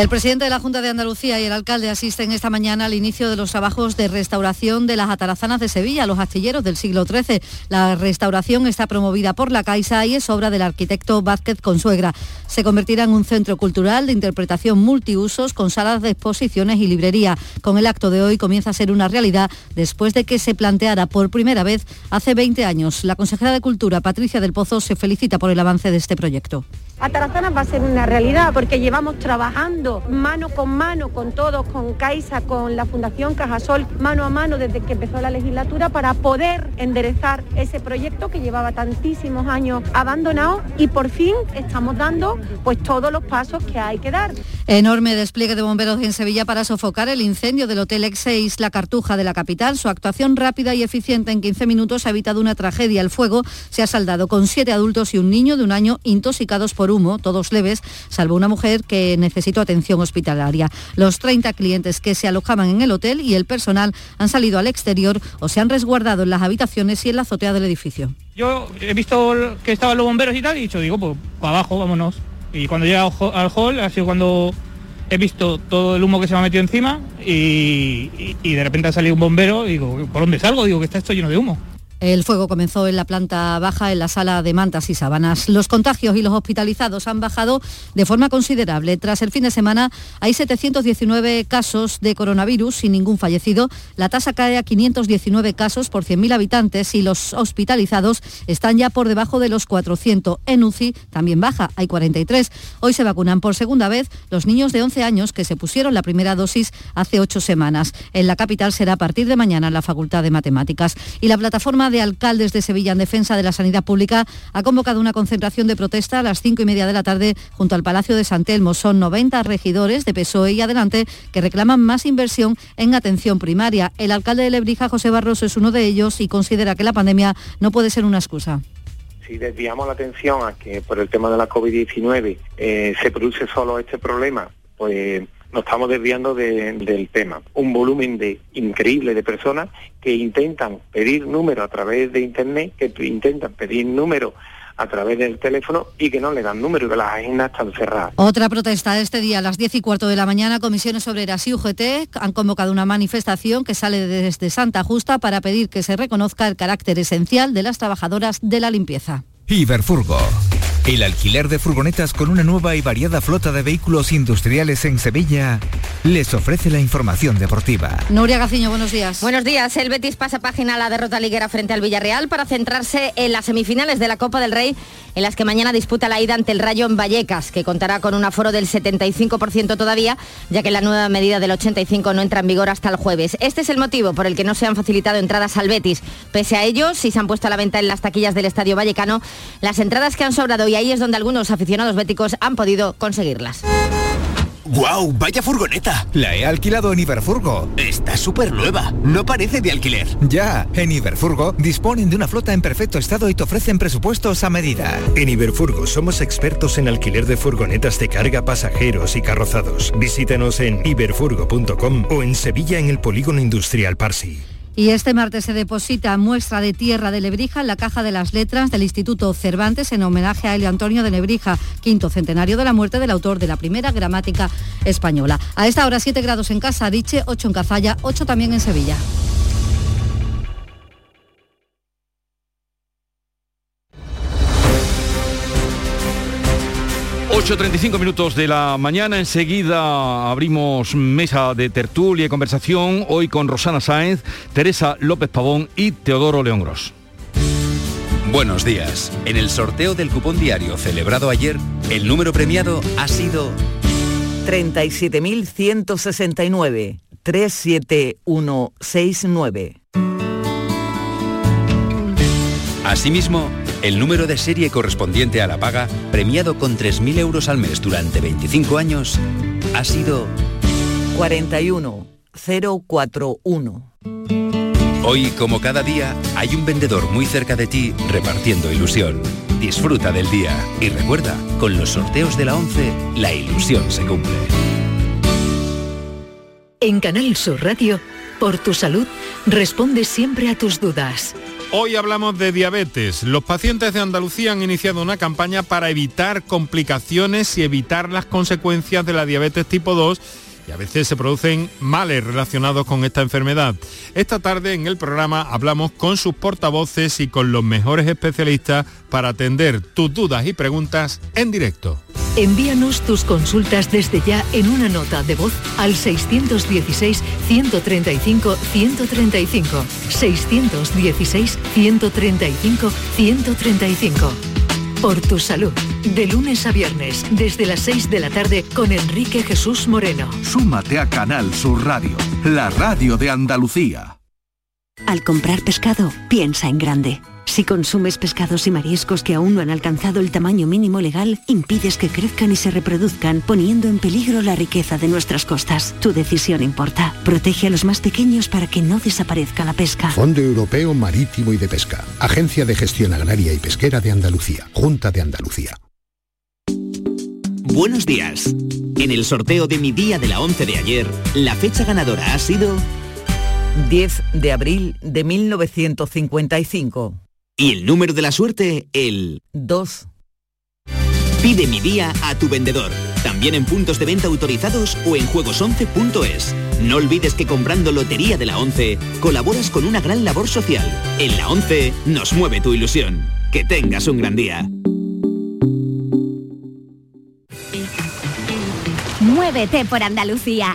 Speaker 23: el presidente de la Junta de Andalucía y el alcalde asisten esta mañana al inicio de los trabajos de restauración de las atarazanas de Sevilla, los astilleros del siglo XIII. La restauración está promovida por la Caixa y es obra del arquitecto Vázquez Consuegra. Se convertirá en un centro cultural de interpretación multiusos con salas de exposiciones y librería. Con el acto de hoy comienza a ser una realidad después de que se planteara por primera vez hace 20 años. La consejera de Cultura, Patricia del Pozo, se felicita por el avance de este proyecto.
Speaker 24: Atarazanas va a ser una realidad porque llevamos trabajando mano con mano con todos, con Caixa, con la Fundación Cajasol, mano a mano desde que empezó la legislatura para poder enderezar ese proyecto que llevaba tantísimos años abandonado y por fin estamos dando pues todos los pasos que hay que dar.
Speaker 23: Enorme despliegue de bomberos en Sevilla para sofocar el incendio del Hotel X6 La Cartuja de la capital. Su actuación rápida y eficiente en 15 minutos ha evitado una tragedia. El fuego se ha saldado con siete adultos y un niño de un año intoxicados por humo, todos leves, salvo una mujer que necesitó atención hospitalaria. Los 30 clientes que se alojaban en el hotel y el personal han salido al exterior o se han resguardado en las habitaciones y en la azotea del edificio.
Speaker 25: Yo he visto que estaban los bomberos y tal y he dicho, digo, pues para abajo, vámonos. Y cuando llega al hall ha sido cuando he visto todo el humo que se me ha metido encima y, de repente ha salido un bombero y digo, ¿por dónde salgo? Digo que está esto lleno de humo.
Speaker 23: El fuego comenzó en la planta baja, en la sala de mantas y sábanas. Los contagios y los hospitalizados han bajado de forma considerable. Tras el fin de semana hay 719 casos de coronavirus sin ningún fallecido. La tasa cae a 519 casos por 100.000 habitantes y los hospitalizados están ya por debajo de los 400. En UCI también baja, hay 43. Hoy se vacunan por segunda vez los niños de 11 años que se pusieron la primera dosis hace ocho semanas. En la capital será a partir de mañana la Facultad de Matemáticas. Y la plataforma de Alcaldes de Sevilla en defensa de la sanidad pública ha convocado una concentración de protesta a las cinco y media de la tarde junto al Palacio de San Telmo. Son 90 regidores de PSOE y Adelante que reclaman más inversión en atención primaria. El alcalde de Lebrija, José Barroso, es uno de ellos y considera que la pandemia no puede ser una excusa
Speaker 26: si desviamos la atención a que por el tema de la COVID-19 eh, se produce solo este problema, pues nos estamos desviando del tema. Un volumen de increíble de personas que intentan pedir número a través de internet, que intentan pedir número a través del teléfono y que no le dan número, que las agendas están cerradas.
Speaker 23: Otra protesta este día a las 10 y cuarto de la mañana, comisiones obreras y UGT han convocado una manifestación que sale desde Santa Justa para pedir que se reconozca el carácter esencial de las trabajadoras de la limpieza.
Speaker 27: Iberfurgo. El alquiler de furgonetas con una nueva y variada flota de vehículos industriales en Sevilla les ofrece la información deportiva.
Speaker 23: Nuria Gaciño, buenos días.
Speaker 17: Buenos días. El Betis pasa página a la derrota liguera frente al Villarreal para centrarse en las semifinales de la Copa del Rey en las que mañana disputa la ida ante el Rayo en Vallecas, que contará con un aforo del 75% todavía, ya que la nueva medida del 85 no entra en vigor hasta el jueves. Este es el motivo por el que no se han facilitado entradas al Betis. Pese a ello, si se han puesto a la venta en las taquillas del Estadio Vallecano las entradas que han sobrado y ahí es donde algunos aficionados béticos han podido conseguirlas.
Speaker 27: ¡Guau! ¡Vaya furgoneta! La he alquilado en Iberfurgo. Está súper nueva. No parece de alquiler. Ya, en Iberfurgo disponen de una flota en perfecto estado y te ofrecen presupuestos a medida.
Speaker 28: En Iberfurgo somos expertos en alquiler de furgonetas de carga, pasajeros y carrozados. Visítanos en iberfurgo.com o en Sevilla en el Polígono Industrial Parsi.
Speaker 23: Y este martes se deposita muestra de tierra de Lebrija en la Caja de las Letras del Instituto Cervantes en homenaje a Elio Antonio de Lebrija, quinto centenario de la muerte del autor de la primera gramática española. A esta hora 7 grados en Casa, Diche, 8 en Cazalla, 8 también en Sevilla.
Speaker 1: 8.35 minutos de la mañana, enseguida abrimos mesa de tertulia y conversación, hoy con Rosana Sáenz, Teresa López Pavón y Teodoro León Gros.
Speaker 16: Buenos días. En el sorteo del cupón diario celebrado ayer, el número premiado ha sido
Speaker 29: 37.169 37169.
Speaker 16: Asimismo, el número de serie correspondiente a la paga, premiado con 3.000 euros al mes durante 25 años, ha sido
Speaker 29: 41041.
Speaker 16: Hoy, como cada día, hay un vendedor muy cerca de ti repartiendo ilusión. Disfruta del día y recuerda, con los sorteos de la 11, la ilusión se cumple.
Speaker 15: En Canal Sur Radio, por tu salud, responde siempre a tus dudas.
Speaker 30: Hoy hablamos de diabetes. Los pacientes de Andalucía han iniciado una campaña para evitar complicaciones y evitar las consecuencias de la diabetes tipo 2 y a veces se producen males relacionados con esta enfermedad. Esta tarde en el programa hablamos con sus portavoces y con los mejores especialistas para atender tus dudas y preguntas en directo.
Speaker 15: Envíanos tus consultas desde ya en una nota de voz al 616-135-135. 616-135-135. Por tu salud. De lunes a viernes, desde las 6 de la tarde, con Enrique Jesús Moreno.
Speaker 31: Súmate a Canal Sur Radio, la radio de Andalucía.
Speaker 32: Al comprar pescado, piensa en grande. Si consumes pescados y mariscos que aún no han alcanzado el tamaño mínimo legal, impides que crezcan y se reproduzcan, poniendo en peligro la riqueza de nuestras costas. Tu decisión importa. Protege a los más pequeños para que no desaparezca la pesca.
Speaker 33: Fondo Europeo Marítimo y de Pesca. Agencia de Gestión Agraria y Pesquera de Andalucía. Junta de Andalucía.
Speaker 34: Buenos días. En el sorteo de mi día de la 11 de ayer, la fecha ganadora ha sido
Speaker 29: 10 de abril de 1955.
Speaker 34: Y el número de la suerte, el
Speaker 29: 2.
Speaker 34: Pide mi día a tu vendedor, también en puntos de venta autorizados o en juegos11.es. No olvides que comprando Lotería de la 11 colaboras con una gran labor social. En la 11 nos mueve tu ilusión. Que tengas un gran día.
Speaker 35: Muévete por Andalucía.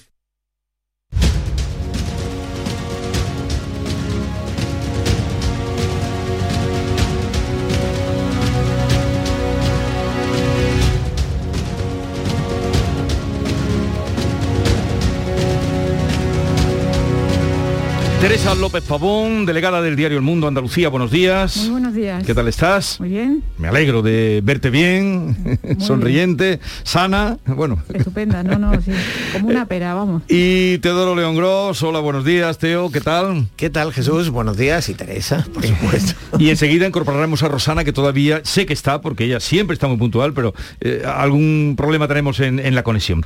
Speaker 1: Teresa López Pavón, delegada del diario El Mundo Andalucía, buenos días.
Speaker 36: Muy buenos días.
Speaker 1: ¿Qué tal estás?
Speaker 36: Muy bien.
Speaker 1: Me alegro de verte bien, sonriente, sana, bueno.
Speaker 36: Estupenda, no, no, sí, como una pera, vamos.
Speaker 1: Y Teodoro León Gross, hola, buenos días, Teo, ¿qué tal?
Speaker 37: ¿Qué tal, Jesús? Buenos días y Teresa, por supuesto.
Speaker 1: y enseguida incorporaremos a Rosana, que todavía sé que está, porque ella siempre está muy puntual, pero eh, algún problema tenemos en, en la conexión.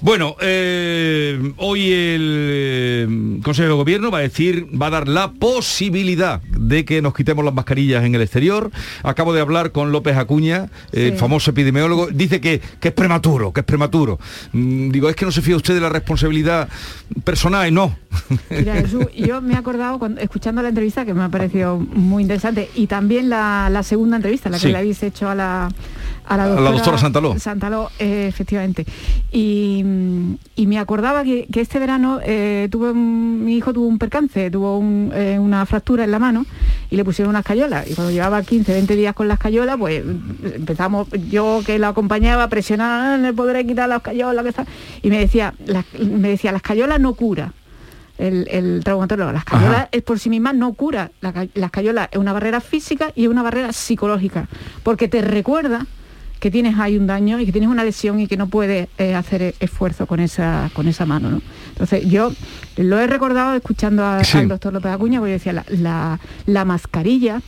Speaker 1: Bueno, eh, hoy el eh, Consejo de Gobierno va a decir va a dar la posibilidad de que nos quitemos las mascarillas en el exterior. Acabo de hablar con López Acuña, el famoso epidemiólogo, dice que, que, es prematuro, que es prematuro. Mm, digo, es que no se fía usted de la responsabilidad personal, no.
Speaker 36: Mira, Jesús, yo me he acordado cuando, escuchando la entrevista que me ha parecido muy interesante y también la, la segunda entrevista, la que
Speaker 1: Sí.
Speaker 36: le habéis hecho a la, a la
Speaker 1: A la
Speaker 36: doctora,
Speaker 1: doctora Santaló.
Speaker 36: Santaló, eh, efectivamente. Y, y me acordaba que, que este verano eh, tuve un- mi hijo tuvo un percance, tuvo un, eh, una fractura en la mano y le pusieron unas cayolas. Y cuando llevaba 15, 20 días con las cayolas, pues empezamos, yo que la acompañaba a presionar, "Ah, le podré quitar las cayolas, que está-". y me decía, las, me decía, las cayolas no cura el, el traumatólogo. Las cayolas
Speaker 38: Ajá.
Speaker 36: es por sí mismas no cura. La las cayolas es una barrera física y es una barrera psicológica, porque te recuerda que tienes ahí un daño y que tienes una lesión y que no puedes eh, hacer e- esfuerzo con esa, con esa mano. ¿no? Entonces yo lo he recordado escuchando a-
Speaker 38: Sí.
Speaker 36: al doctor López Acuña, porque yo decía, la, la- la mascarilla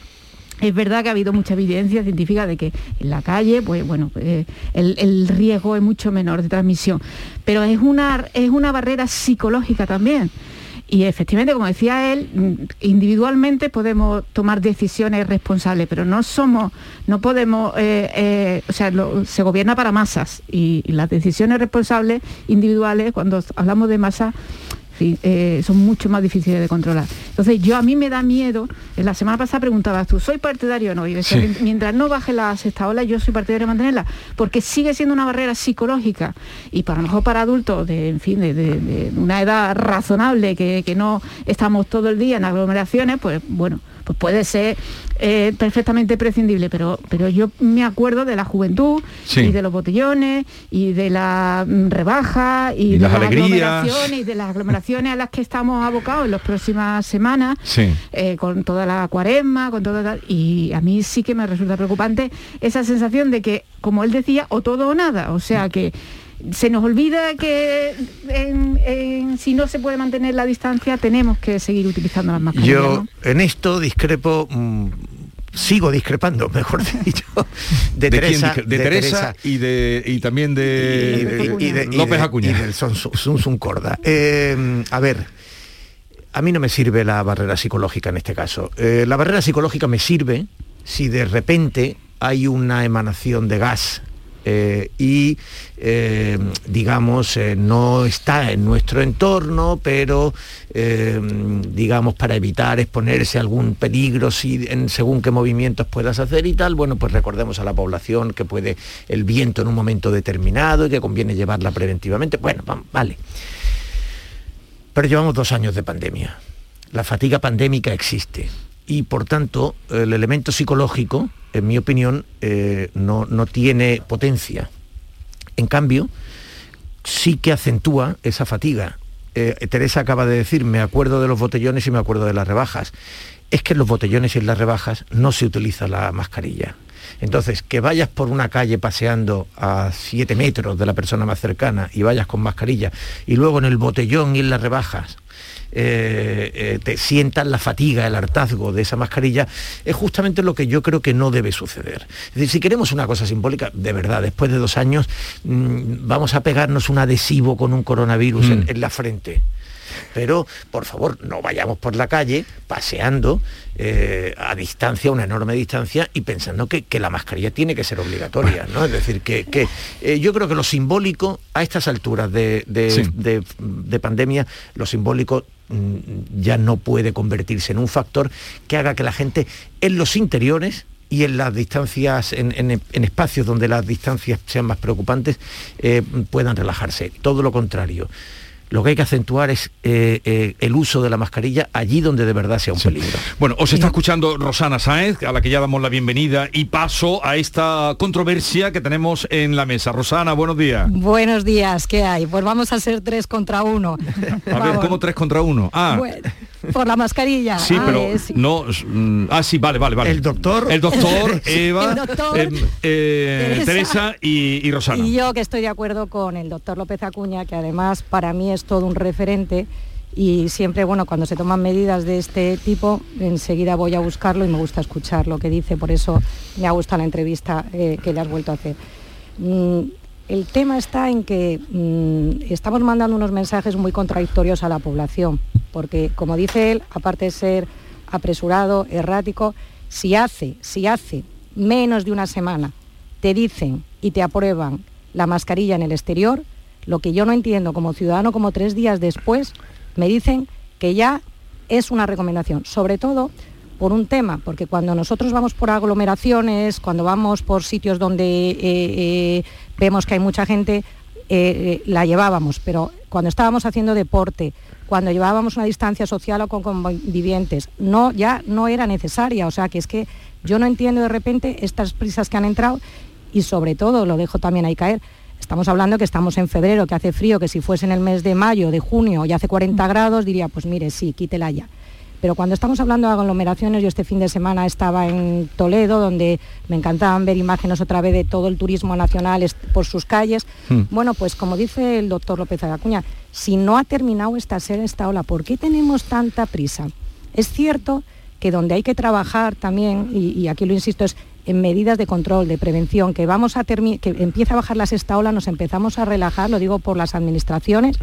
Speaker 36: es verdad que ha habido mucha evidencia científica de que en la calle, pues bueno, eh, el, el riesgo es mucho menor de transmisión, pero es una, es una barrera psicológica también. Y efectivamente, como decía él, mm, individualmente podemos tomar decisiones responsables, pero no somos, no podemos, eh, eh, o sea, se gobierna para masas y, y las decisiones responsables individuales, cuando hablamos de masa, en fin, eh, son mucho más difíciles de controlar. Entonces yo a mí me da miedo, en la semana pasada preguntabas tú, ¿soy partidario o no? Y yo decía,
Speaker 38: Sí.
Speaker 36: "Mient- mientras no baje la sexta ola, yo soy partidario de mantenerla, porque sigue siendo una barrera psicológica y para lo mejor para adultos de, en fin, de, de- de una edad razonable, que, que no estamos todo el día en aglomeraciones, pues bueno, pues puede ser eh, perfectamente prescindible, pero, pero yo me acuerdo de la juventud
Speaker 1: Sí.
Speaker 36: y de los botellones y de la mm, rebaja y,
Speaker 1: Y
Speaker 36: de
Speaker 1: las alegrías.
Speaker 36: aglomeraciones y de las aglomeraciones a las que estamos abocados en las próximas semanas
Speaker 1: Sí.
Speaker 36: eh, con toda la cuaresma, con todo tal, y a mí sí que me resulta preocupante esa sensación de que, como él decía, o todo o nada, o sea que se nos olvida que en- en- si no se puede mantener la distancia tenemos que seguir utilizando las mascarillas.
Speaker 37: Yo
Speaker 36: ¿no?
Speaker 37: en esto discrepo, mm, sigo discrepando, mejor dicho, de,
Speaker 1: quién
Speaker 37: Teresa,
Speaker 1: discre- de Teresa y de y también de,
Speaker 37: y de- y
Speaker 1: López
Speaker 37: de-
Speaker 1: Acuña.
Speaker 37: y del Sun Sun Sun Corda. Eh, a ver, a mí no me sirve la barrera psicológica en este caso. Eh, la barrera psicológica me sirve si de repente hay una emanación de gas eh, y, eh, digamos, eh, no está en nuestro entorno, pero, digamos, para evitar exponerse a algún peligro si, en, según qué movimientos puedas hacer y tal, bueno, pues recordemos a la población que puede el viento en un momento determinado y que conviene llevarla preventivamente. Bueno, va- vale. Pero llevamos dos años de pandemia. La fatiga pandémica existe. Y por tanto, el elemento psicológico, en mi opinión, eh, no, no tiene potencia. En cambio, sí que acentúa esa fatiga. Eh, Teresa acaba de decir, me acuerdo de los botellones y me acuerdo de las rebajas. Es que en los botellones y en las rebajas no se utiliza la mascarilla. Entonces, que vayas por una calle paseando a 7 metros de la persona más cercana y vayas con mascarilla y luego en el botellón y en las rebajas eh, eh, te sientas la fatiga, el hartazgo de esa mascarilla, es justamente lo que yo creo que no debe suceder. Es decir, si queremos una cosa simbólica, de verdad, después de dos años, mm, vamos a pegarnos un adhesivo con un coronavirus en-
Speaker 1: Mm.
Speaker 37: en la frente pero por favor no vayamos por la calle paseando eh, a distancia, una enorme distancia y pensando que, que la mascarilla tiene que ser obligatoria, ¿no? Es decir, que, que, eh, yo creo que lo simbólico a estas alturas de, de-
Speaker 1: Sí.
Speaker 37: de- de pandemia, lo simbólico ya no puede convertirse en un factor que haga que la gente en los interiores y en las distancias, en espacios donde las distancias sean más preocupantes, eh, puedan relajarse. Todo lo contrario. Lo que hay que acentuar es eh, eh, el uso de la mascarilla allí donde de verdad sea un peligro.
Speaker 1: Bueno, os está escuchando Rosana Sáenz, a la que ya damos la bienvenida y paso a esta controversia que tenemos en la mesa. Rosana, buenos días.
Speaker 38: Buenos días, ¿qué hay? Pues vamos a ser tres contra uno.
Speaker 1: A ver, ¿cómo tres contra uno? Ah,
Speaker 38: Bueno,
Speaker 39: por la mascarilla.
Speaker 1: Sí,
Speaker 39: Ah,
Speaker 1: pero
Speaker 39: eh, sí.
Speaker 1: no. mm, Ah, sí, vale, vale, vale.
Speaker 37: El doctor.
Speaker 1: El doctor, Eva,
Speaker 39: El doctor,
Speaker 1: em, eh,
Speaker 39: Teresa.
Speaker 1: Teresa y, y Rosana.
Speaker 39: Y yo que estoy de acuerdo con el doctor López Acuña, que además para mí es todo un referente y siempre, bueno, cuando se toman medidas de este tipo, enseguida voy a buscarlo y me gusta escuchar lo que dice, por eso me ha gustado la entrevista eh, que le has vuelto a hacer. Mm, el tema está en que mm, estamos mandando unos mensajes muy contradictorios a la población, porque como dice él, aparte de ser apresurado, errático, si hace, si hace menos de una semana te dicen y te aprueban la mascarilla en el exterior, lo que yo no entiendo como ciudadano, como tres días después, me dicen que ya es una recomendación, sobre todo por un tema, porque cuando nosotros vamos por aglomeraciones, cuando vamos por sitios donde eh, eh, vemos que hay mucha gente, eh, eh, la llevábamos, pero cuando estábamos haciendo deporte, cuando llevábamos una distancia social o con convivientes, no, ya no era necesaria. O sea que es que yo no entiendo de repente estas prisas que han entrado y sobre todo, lo dejo también ahí caer, estamos hablando que estamos en febrero, que hace frío, que si fuese en el mes de mayo, de junio y hace 40 grados, diría, pues mire, sí, quítela ya. Pero cuando estamos hablando de aglomeraciones, yo este fin de semana estaba en Toledo, donde me encantaban ver imágenes otra vez de todo el turismo nacional por sus calles.
Speaker 38: Hmm.
Speaker 39: Bueno, pues como dice el doctor López Acuña, si no ha terminado esta ser esta ola, ¿por qué tenemos tanta prisa? Es cierto que donde hay que trabajar también, y, y aquí lo insisto, es en medidas de control, de prevención, que vamos a que empieza a bajar la sexta ola, nos empezamos a relajar, lo digo por las administraciones,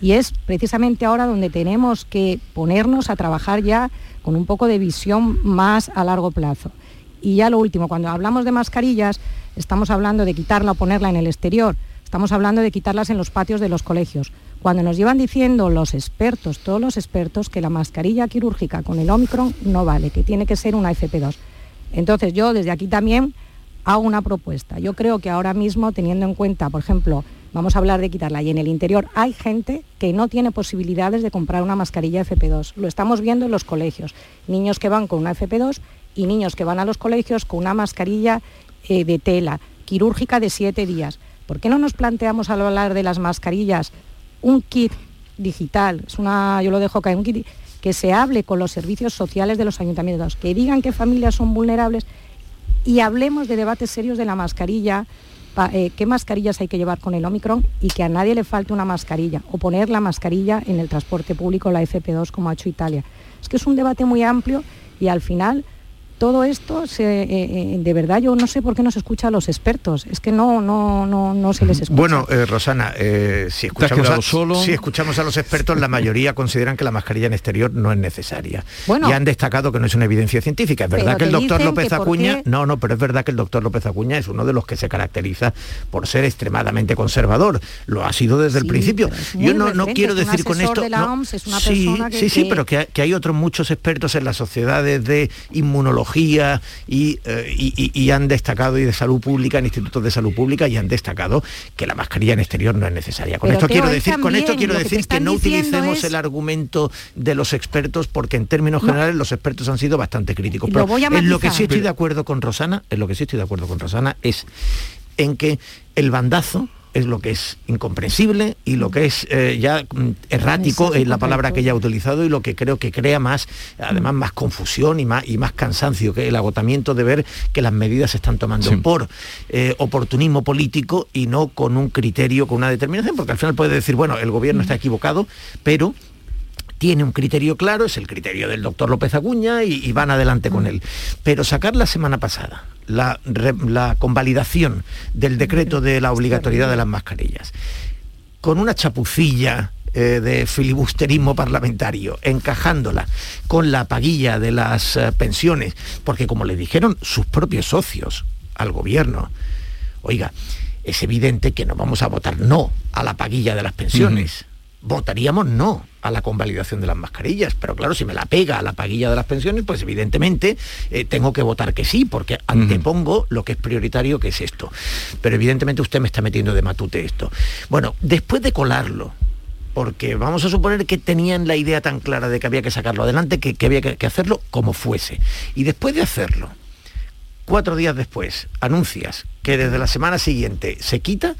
Speaker 39: y es precisamente ahora donde tenemos que ponernos a trabajar ya con un poco de visión más a largo plazo. Y ya lo último, cuando hablamos de mascarillas, estamos hablando de quitarla o ponerla en el exterior, estamos hablando de quitarlas en los patios de los colegios. Cuando nos llevan diciendo los expertos, todos los expertos, que la mascarilla quirúrgica con el Omicron no vale, que tiene que ser una FP2. Entonces yo desde aquí también hago una propuesta. Yo creo que ahora mismo, teniendo en cuenta, por ejemplo, vamos a hablar de quitarla y en el interior hay gente que no tiene posibilidades de comprar una mascarilla FP2. Lo estamos viendo en los colegios. Niños que van con una FP2 y niños que van a los colegios con una mascarilla eh, de tela quirúrgica de siete días. ¿Por qué no nos planteamos al hablar de las mascarillas un kit digital? Es una, yo lo dejo caer, un kit que se hable con los servicios sociales de los ayuntamientos, que digan qué familias son vulnerables y hablemos de debates serios de la mascarilla, eh, qué mascarillas hay que llevar con el Omicron y que a nadie le falte una mascarilla o poner la mascarilla en el transporte público, la FP2, como ha hecho Italia. Es que es un debate muy amplio y al final todo esto, se, eh, eh, de verdad yo no sé por qué no se escucha a los expertos, es que no, no, no, no se les escucha.
Speaker 37: Bueno, eh, Rosana, eh, si, escuchamos a,
Speaker 1: solo?
Speaker 37: si escuchamos a los expertos, la mayoría consideran que la mascarilla en exterior no es necesaria.
Speaker 39: Bueno.
Speaker 37: y han destacado que no es una evidencia científica. Es verdad que el doctor López Acuña,
Speaker 39: qué-
Speaker 37: no, no, pero es verdad que el doctor López Acuña es uno de los que se caracteriza por ser extremadamente conservador. Lo ha sido desde el
Speaker 39: Sí,
Speaker 37: principio.
Speaker 39: es muy
Speaker 37: Yo no, no quiero
Speaker 39: es un
Speaker 37: decir con
Speaker 39: asesor
Speaker 37: esto.
Speaker 39: de la
Speaker 37: no,
Speaker 39: OMS, es una
Speaker 37: sí,
Speaker 39: persona que-
Speaker 37: sí, sí,
Speaker 39: que-
Speaker 37: pero que, hay- que hay otros muchos expertos en las sociedades de inmunología y, eh, y- han destacado y de salud pública, en institutos de salud pública y han destacado que la mascarilla en exterior no es necesaria. Con
Speaker 39: Pero,
Speaker 37: esto quiero decir, con esto quiero
Speaker 39: que
Speaker 37: decir que, no utilicemos
Speaker 39: es-
Speaker 37: el argumento de los expertos porque en términos
Speaker 39: No.
Speaker 37: generales los expertos han sido bastante críticos. Pero en lo que sí estoy de acuerdo con Rosana, en lo que sí estoy de acuerdo con Rosana es en que el bandazo es lo que es incomprensible y lo que es eh, ya mm, errático es la palabra que ella ha utilizado y lo que creo que crea más, además más confusión y más, y más cansancio, que el agotamiento de ver que las medidas se están tomando por eh, oportunismo político y no con un criterio, con una determinación, porque al final puede decir, bueno, el gobierno está equivocado, pero tiene un criterio claro, es el criterio del doctor López Acuña y, van adelante con él. Pero sacar la semana pasada la, la convalidación del decreto de la obligatoriedad de las mascarillas, con una chapucilla eh, de filibusterismo parlamentario, encajándola con la paguilla de las eh, pensiones, porque como le dijeron sus propios socios al gobierno, oiga, es evidente que no vamos a votar no a la paguilla de las pensiones. Votaríamos no a la convalidación de las mascarillas, pero claro, si me la pega a la paguilla de las pensiones, pues evidentemente eh, tengo que votar que sí, porque antepongo lo que es prioritario, que es esto. Pero evidentemente usted me está metiendo de matute esto. Bueno, después de colarlo, porque vamos a suponer que tenían la idea tan clara de que había que sacarlo adelante, que, que había que, que hacerlo como fuese. Y después de hacerlo, cuatro días después, anuncias que desde la semana siguiente se quita,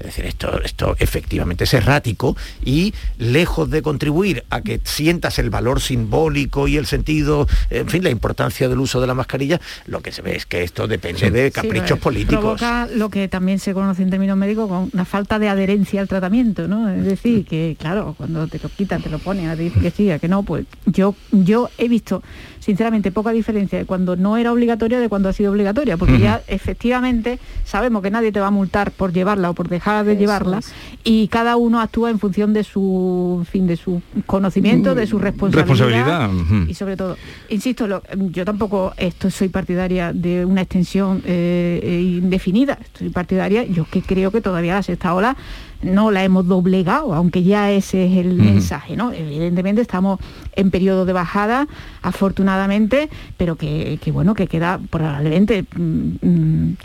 Speaker 37: Es decir, esto, esto efectivamente es errático y lejos de contribuir a que sientas el valor simbólico y el sentido, en fin, la importancia del uso de la mascarilla, lo que se ve es que esto depende de caprichos
Speaker 36: Sí,
Speaker 37: políticos.
Speaker 36: Provoca lo que también se conoce en términos médicos con una falta de adherencia al tratamiento, ¿no? Es decir, que claro, cuando te lo quitan, te lo ponen, a dice que sí, a que no, pues yo, yo he visto sinceramente poca diferencia de cuando no era obligatoria de cuando ha sido obligatoria, porque ya efectivamente sabemos que nadie te va a multar por llevarla o por dejar de
Speaker 38: Eso
Speaker 36: llevarla
Speaker 38: es.
Speaker 36: y cada uno actúa en función de su fin de su conocimiento, de su responsabilidad, y sobre todo, insisto, lo- yo tampoco esto soy partidaria de una extensión eh, eh, indefinida, estoy partidaria, yo que creo que todavía la sexta ola no la hemos doblegado, aunque ya ese es el mensaje, ¿no? Evidentemente estamos en periodo de bajada, afortunadamente, pero que, que bueno, que queda probablemente mm, mm,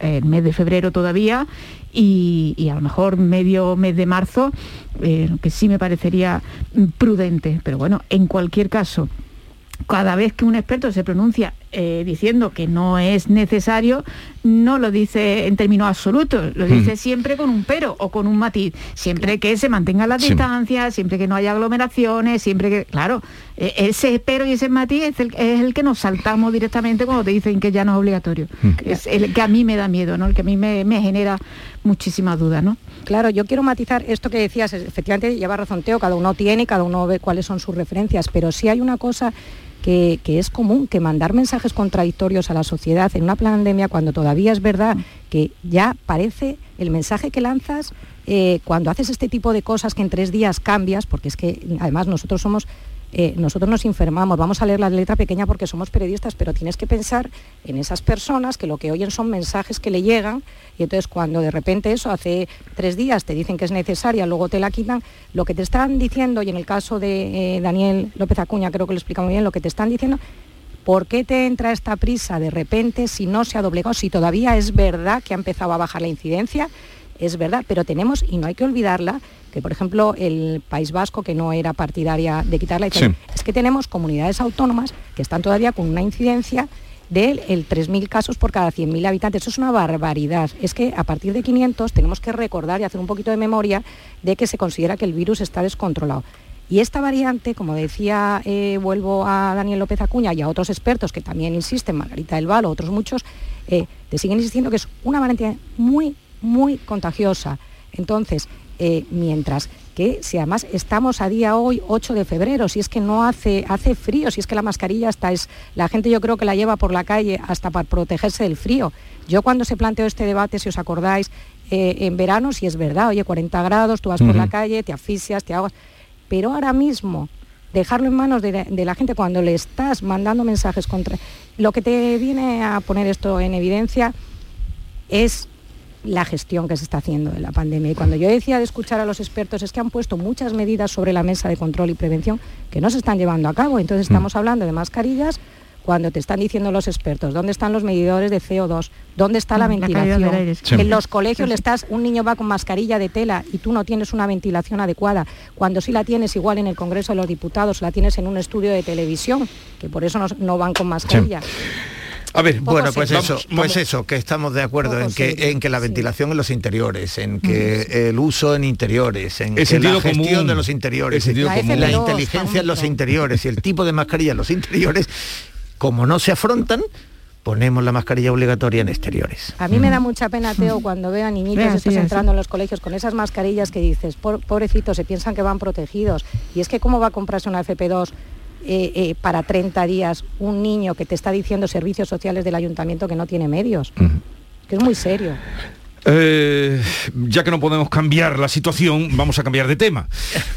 Speaker 36: el mes de febrero todavía y, y a lo mejor medio mes de marzo, eh, que sí me parecería prudente, pero bueno, en cualquier caso, cada vez que un experto se pronuncia eh, diciendo que no es necesario, no lo dice en términos absolutos, lo dice
Speaker 38: Mm.
Speaker 36: siempre con un pero o con un matiz, siempre que se mantengan las
Speaker 38: Sí.
Speaker 36: distancias, siempre que no haya aglomeraciones, siempre que, claro, eh, ese pero y ese matiz es el, es el que nos saltamos directamente cuando te dicen que ya no es obligatorio. Es el que a mí me da miedo, ¿no? El que a mí me, me genera muchísimas dudas, ¿no?
Speaker 39: Claro, yo quiero matizar esto que decías, efectivamente lleva razón Teo, cada uno tiene, cada uno ve cuáles son sus referencias, pero sí hay una cosa que, es común, que mandar mensajes contradictorios a la sociedad en una pandemia cuando todavía es verdad que ya parece el mensaje que lanzas eh, cuando haces este tipo de cosas que en tres días cambias, porque es que además nosotros somos eh, nosotros nos enfermamos, vamos a leer la letra pequeña porque somos periodistas, pero tienes que pensar en esas personas que lo que oyen son mensajes que le llegan y entonces cuando de repente eso hace tres días te dicen que es necesaria, luego te la quitan, lo que te están diciendo, y en el caso de eh, Daniel López Acuña creo que lo explica muy bien, lo que te están diciendo, ¿por qué te entra esta prisa de repente si no se ha doblegado, si todavía es verdad que ha empezado a bajar la incidencia? Es verdad, pero tenemos, y no hay que olvidarla, que por ejemplo el País Vasco, que no era partidaria de quitarla,
Speaker 38: Sí.
Speaker 39: es que tenemos comunidades autónomas que están todavía con una incidencia del el 3.000 casos por cada 100.000 habitantes. Eso es una barbaridad. Es que a partir de 500 tenemos que recordar y hacer un poquito de memoria de que se considera que el virus está descontrolado. Y esta variante, como decía, eh, vuelvo a Daniel López Acuña y a otros expertos que también insisten, Margarita del Valo, otros muchos, eh, te siguen insistiendo que es una variante muy, muy contagiosa. Entonces, eh, mientras que si además estamos a día hoy 8 de febrero, si es que no hace, hace frío, si es que la mascarilla hasta es, la gente yo creo que la lleva por la calle hasta para protegerse del frío. Yo cuando se planteó este debate, si os acordáis, eh, en verano, si es verdad, oye, 40 grados, tú vas por la calle, te asfixias, te ahogas, pero ahora mismo dejarlo en manos de la, de la gente cuando le estás mandando mensajes contra... Lo que te viene a poner esto en evidencia es la gestión que se está haciendo de la pandemia. Y cuando yo decía de escuchar a los expertos es que han puesto muchas medidas sobre la mesa de control y prevención que no se están llevando a cabo. Entonces estamos hablando de mascarillas cuando te están diciendo los expertos, ¿dónde están los medidores de CO2? ¿Dónde está la
Speaker 36: Mm, la
Speaker 39: ventilación?
Speaker 36: del aire, sí.
Speaker 39: En los colegios
Speaker 36: Sí,
Speaker 39: le estás, un niño va con mascarilla de tela y tú no tienes una ventilación adecuada. Cuando sí la tienes igual en el Congreso de los Diputados, la tienes en un estudio de televisión, que por eso no, no van con mascarilla.
Speaker 1: A ver,
Speaker 37: Bueno, pues eso,
Speaker 1: Vamos,
Speaker 37: pues
Speaker 1: vamos.
Speaker 37: eso, que estamos de acuerdo
Speaker 39: Poco
Speaker 37: en que,
Speaker 39: serio,
Speaker 37: en que la ventilación en los interiores, en que el uso en interiores, en
Speaker 1: El
Speaker 37: que la
Speaker 1: sentido
Speaker 37: gestión
Speaker 1: común.
Speaker 37: de los interiores,
Speaker 1: El sentido
Speaker 37: la,
Speaker 1: común.
Speaker 37: la
Speaker 1: La
Speaker 37: inteligencia en los interiores y el tipo de mascarilla en los interiores, como no se afrontan, ponemos la mascarilla obligatoria en exteriores.
Speaker 39: A mí me da mucha pena, Teo, cuando veo a niñitos
Speaker 36: Vea,
Speaker 39: estos
Speaker 36: sí,
Speaker 39: entrando en los colegios con esas mascarillas que dices, "Por- pobrecitos, se piensan que van protegidos. Y es que cómo va a comprarse una FP2 eh, eh, para 30 días un niño que te está diciendo servicios sociales del ayuntamiento que no tiene medios. Que es muy serio.
Speaker 1: Eh, ya que no podemos cambiar la situación, vamos a cambiar de tema.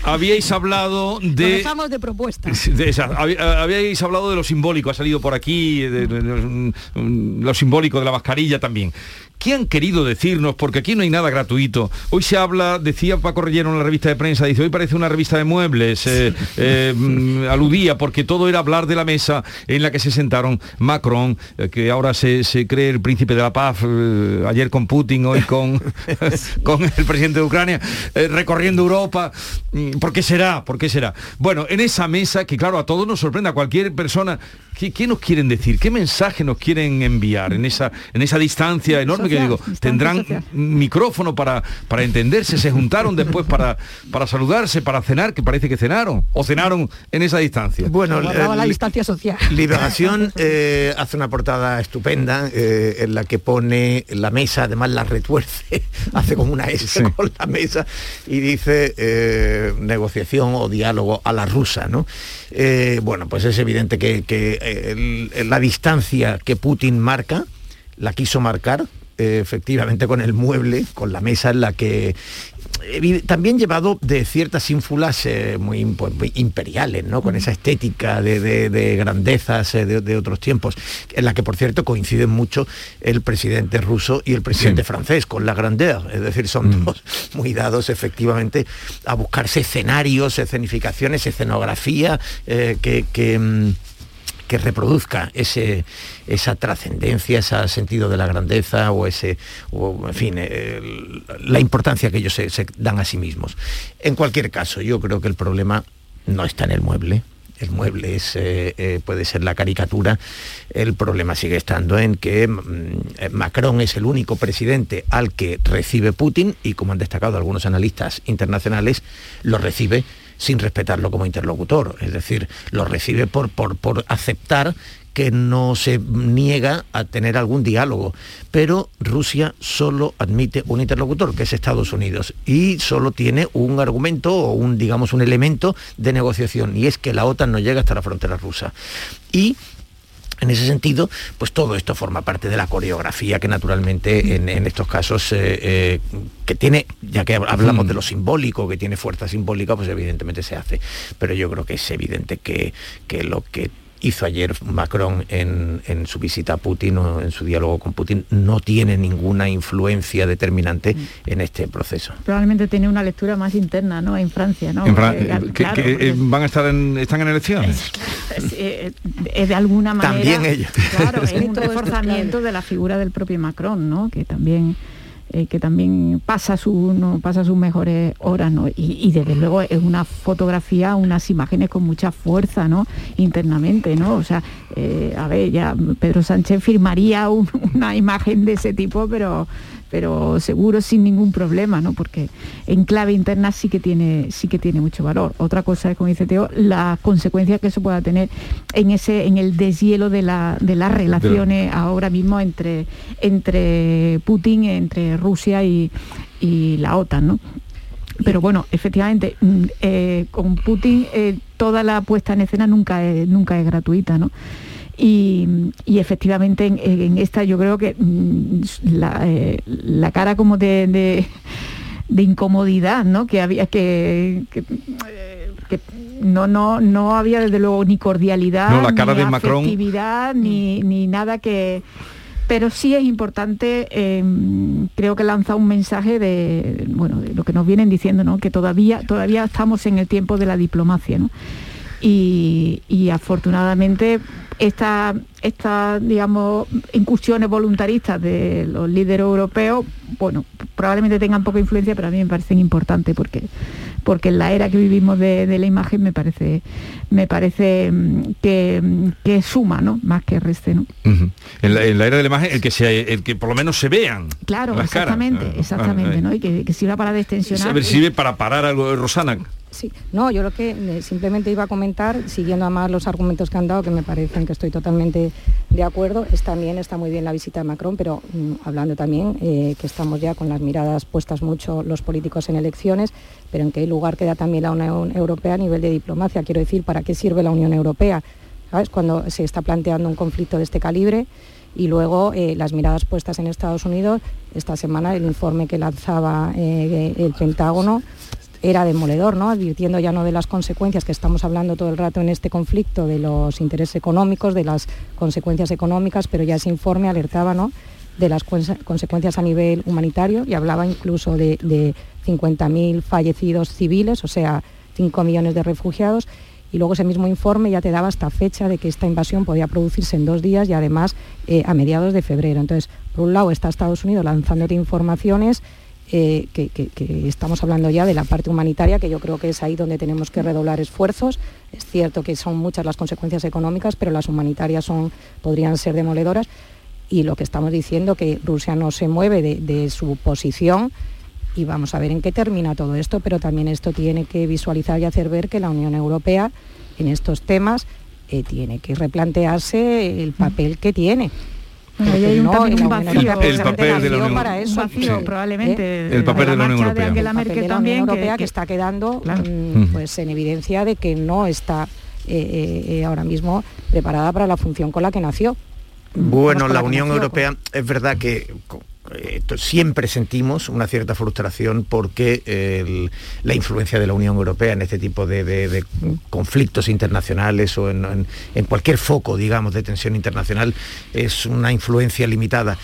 Speaker 1: Habíais hablado de...
Speaker 39: dejamos de propuestas.
Speaker 1: de esa- hab- habíais hablado de lo simbólico, ha salido por aquí, de, de- de- mm, lo simbólico de la mascarilla también. ¿Qué han querido decirnos? Porque aquí no hay nada gratuito. Hoy se habla, decía Paco Rellero en la revista de prensa, dice, hoy parece una revista de muebles, eh, eh, mm, aludía, porque todo era hablar de la mesa en la que se sentaron Macron, eh, que ahora se, se cree el príncipe de la paz, ayer con Putin, hoy con, con el presidente de Ucrania, recorriendo Europa. Mm, ¿Por qué será? ¿Por qué será? Bueno, en esa mesa, que claro, a todos nos sorprende, a cualquier persona, ¿qué, qué nos quieren decir? ¿Qué mensaje nos quieren enviar en esa, en esa distancia enorme que
Speaker 36: social,
Speaker 1: digo, tendrán
Speaker 36: social.
Speaker 1: micrófono para, para entenderse, se juntaron después para, para saludarse, para cenar, que parece que cenaron, o cenaron en esa distancia.
Speaker 37: Bueno,
Speaker 39: Guardaba la distancia social.
Speaker 37: Liberación eh, hace una portada estupenda eh, en la que pone la mesa, además la retuerce, hace como una S con la mesa y dice eh, negociación o diálogo a la rusa, ¿no? Eh, bueno, pues es evidente que, que, eh, el- la distancia que Putin marca, la quiso marcar, eh, efectivamente con el mueble, con la mesa en la que evi- también llevado de ciertas ínfulas eh, muy, pues, muy imperiales, ¿no? Con esa estética de, de- de grandezas eh, de, de otros tiempos, en la que por cierto coinciden mucho el presidente ruso y el presidente francés, con la grandeur, es decir, son dos muy dados efectivamente a buscarse escenarios, escenificaciones, escenografía eh, que... que, mm, que reproduzca ese, esa trascendencia, ese sentido de la grandeza o ese, o, en fin, el- la importancia que ellos se, se dan a sí mismos. En cualquier caso, yo creo que el problema no está en el mueble. El mueble es, eh, eh, puede ser la caricatura. El problema sigue estando en que mm, eh, Macron es el único presidente al que recibe Putin y, como han destacado algunos analistas internacionales, lo recibe sin respetarlo como interlocutor. Es decir, lo recibe por, por, por aceptar que no se niega a tener algún diálogo. Pero Rusia solo admite un interlocutor, que es Estados Unidos, y solo tiene un argumento o un, digamos, un elemento de negociación, y es que la OTAN no llega hasta la frontera rusa. Y en ese sentido, pues todo esto forma parte de la coreografía que naturalmente en, en estos casos, eh, eh, que tiene, ya que hablamos de lo simbólico, que tiene fuerza simbólica, pues evidentemente se hace. Pero yo creo que es evidente que, que lo que hizo ayer Macron en, en su visita a Putin o en su diálogo con Putin no tiene ninguna influencia determinante en este proceso.
Speaker 36: Probablemente tiene una lectura más interna, ¿no? En Francia, ¿no?
Speaker 1: En Fran-
Speaker 36: Porque,
Speaker 1: eh, que-
Speaker 36: claro,
Speaker 1: que,
Speaker 36: porque
Speaker 1: eh, van a estar en, están en elecciones.
Speaker 36: es, eh, es de alguna manera
Speaker 1: También ellos.
Speaker 36: claro es un reforzamiento de la figura del propio Macron no que también eh, que también pasa su pasa sus mejores horas y, desde luego es una fotografía unas imágenes con mucha fuerza no internamente no o sea eh, a ver ya Pedro Sánchez firmaría un- una imagen de ese tipo pero pero seguro sin ningún problema, ¿no? Porque en clave interna sí que tiene, sí que tiene mucho valor. Otra cosa es, como dice Teo, las consecuencias que eso pueda tener en ese, en el deshielo de, la, de las relaciones ahora mismo entre, entre Putin, entre Rusia y, y la OTAN, ¿no? Pero bueno, efectivamente, mm, eh, con Putin eh, toda la puesta en escena nunca es, nunca es gratuita, ¿no? Y, y efectivamente en, en esta yo creo que mm, la, eh, la cara como de, de- de incomodidad, ¿no? Que había que, que, que no, no, no había desde luego ni cordialidad,
Speaker 1: No, la cara
Speaker 36: ni
Speaker 1: de Macron-
Speaker 36: ni, ni nada que pero sí es importante, eh, creo que lanza un mensaje de, bueno, de lo que nos vienen diciendo, ¿no? que todavía, todavía estamos en el tiempo de la diplomacia. ¿no? Y, y afortunadamente esta- estas, digamos, incursiones voluntaristas de los líderes europeos, bueno, probablemente tengan poca influencia, pero a mí me parecen importantes porque porque en la era que vivimos de, de la imagen me parece me parece mm, que, mm, que suma, ¿no? Más que reste, ¿no?
Speaker 1: En, la, en la era de la imagen, el que, se, el que por lo menos se vean.
Speaker 36: Claro,
Speaker 1: caras.
Speaker 36: exactamente,
Speaker 1: Ah,
Speaker 36: exactamente,
Speaker 1: ah,
Speaker 36: ¿no? Y que, que sirva para
Speaker 1: A
Speaker 36: destensionar.
Speaker 1: ver, sirve para parar algo de Rosana.
Speaker 39: Sí, no, yo lo que eh, simplemente iba a comentar, siguiendo además los argumentos que han dado, que me parecen que estoy totalmente de acuerdo, es también está muy bien la visita de Macron, pero mm, hablando también eh, que estamos ya con las miradas puestas mucho los políticos en elecciones, pero en qué lugar queda también la Unión Europea a nivel de diplomacia. Quiero decir, ¿para qué sirve la Unión Europea? ¿Sabes? Cuando se está planteando un conflicto de este calibre y luego eh, las miradas puestas en Estados Unidos, esta semana el informe que lanzaba eh, el Pentágono era demoledor, ¿no? advirtiendo ya no de las consecuencias que estamos hablando todo el rato en este conflicto, de los intereses económicos, de las consecuencias económicas, pero ya ese informe alertaba ¿no? de las conse- consecuencias a nivel humanitario y hablaba incluso de, de 50.000 fallecidos civiles, o sea, 5 millones de refugiados. Y luego ese mismo informe ya te daba hasta fecha de que esta invasión podía producirse en dos días y además eh, a mediados de febrero. Entonces, por un lado está Estados Unidos lanzándote informaciones eh, que, estamos hablando ya de la parte humanitaria, que yo creo que es ahí donde tenemos que redoblar esfuerzos. Es cierto que son muchas las consecuencias económicas, pero las humanitarias son, podrían ser demoledoras. y lo que estamos diciendo que Rusia no se mueve de, de su posición y vamos a ver en qué termina todo esto, pero también esto tiene que visualizar y hacer ver que la Unión Europea en estos temas eh, tiene que replantearse el papel que tiene.
Speaker 36: Ahí hay un,
Speaker 39: no,
Speaker 36: también
Speaker 39: la
Speaker 36: un
Speaker 39: Unión
Speaker 36: vacío,
Speaker 39: Europea
Speaker 1: El papel de la
Speaker 39: nació
Speaker 1: Unión-
Speaker 39: para eso.
Speaker 36: un vacío
Speaker 1: Sí.
Speaker 36: probablemente
Speaker 1: El papel de la Unión
Speaker 36: marcha
Speaker 1: Europea.
Speaker 36: Angela
Speaker 39: El papel
Speaker 36: Merkel
Speaker 39: de la
Speaker 36: también
Speaker 39: Unión
Speaker 36: que-
Speaker 39: Europea que,
Speaker 36: que-
Speaker 39: está quedando
Speaker 36: Claro.
Speaker 39: mm, pues en evidencia de que no está eh, eh, eh, ahora mismo preparada para la función con la que nació.
Speaker 37: Bueno, la Unión
Speaker 39: nació,
Speaker 37: Europea es verdad que eh, siempre sentimos una cierta frustración porque el- la influencia de la Unión Europea en este tipo de, conflictos internacionales o en, en- en cualquier foco, digamos, de tensión internacional es una influencia limitada.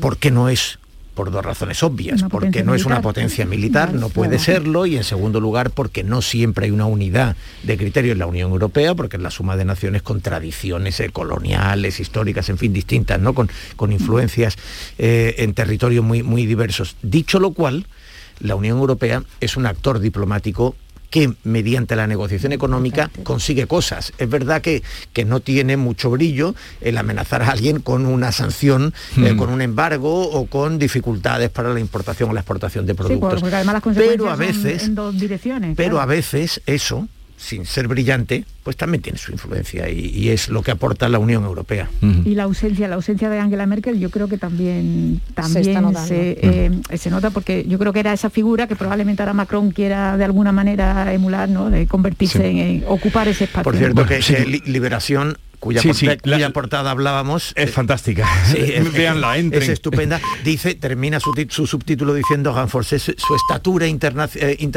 Speaker 37: porque no es? Por dos razones obvias, porque no es una potencia militar, no puede serlo, y en segundo lugar porque no siempre hay una unidad de criterio en la Unión Europea, porque es la suma de naciones con tradiciones eh, coloniales, históricas, en fin, distintas, ¿no? Con, con influencias eh, en territorios muy, muy diversos. Dicho lo cual, la Unión Europea es un actor diplomático que mediante la negociación económica consigue cosas. Es verdad que, que no tiene mucho brillo el amenazar a alguien con una sanción, eh,
Speaker 1: Mm.
Speaker 37: con un embargo o con dificultades para la importación o la exportación de
Speaker 36: Sí,
Speaker 37: productos.
Speaker 36: porque además las consecuencias
Speaker 37: Pero a
Speaker 36: son
Speaker 37: veces,
Speaker 36: en dos direcciones.
Speaker 37: pero
Speaker 36: claro.
Speaker 37: a veces eso, sin ser brillante, pues también tiene su influencia y, y es lo que aporta la Unión Europea.
Speaker 36: y la ausencia la ausencia de Angela Merkel yo creo que también también
Speaker 39: notando.
Speaker 36: se, eh, se nota porque yo creo que era esa figura que probablemente ahora Macron quiera de alguna manera emular no de convertirse
Speaker 37: Sí.
Speaker 36: en, en ocupar ese espacio
Speaker 37: Por cierto,
Speaker 1: Bueno,
Speaker 37: que,
Speaker 1: sí.
Speaker 37: que Li- Liberación, cuya,
Speaker 1: Sí, la-
Speaker 37: portada hablábamos,
Speaker 1: Es fantástica.
Speaker 37: Sí, es-
Speaker 1: entren.
Speaker 37: Es estupenda. Dice, termina su, su subtítulo diciendo renforcer su, su estatura interna- eh, internacional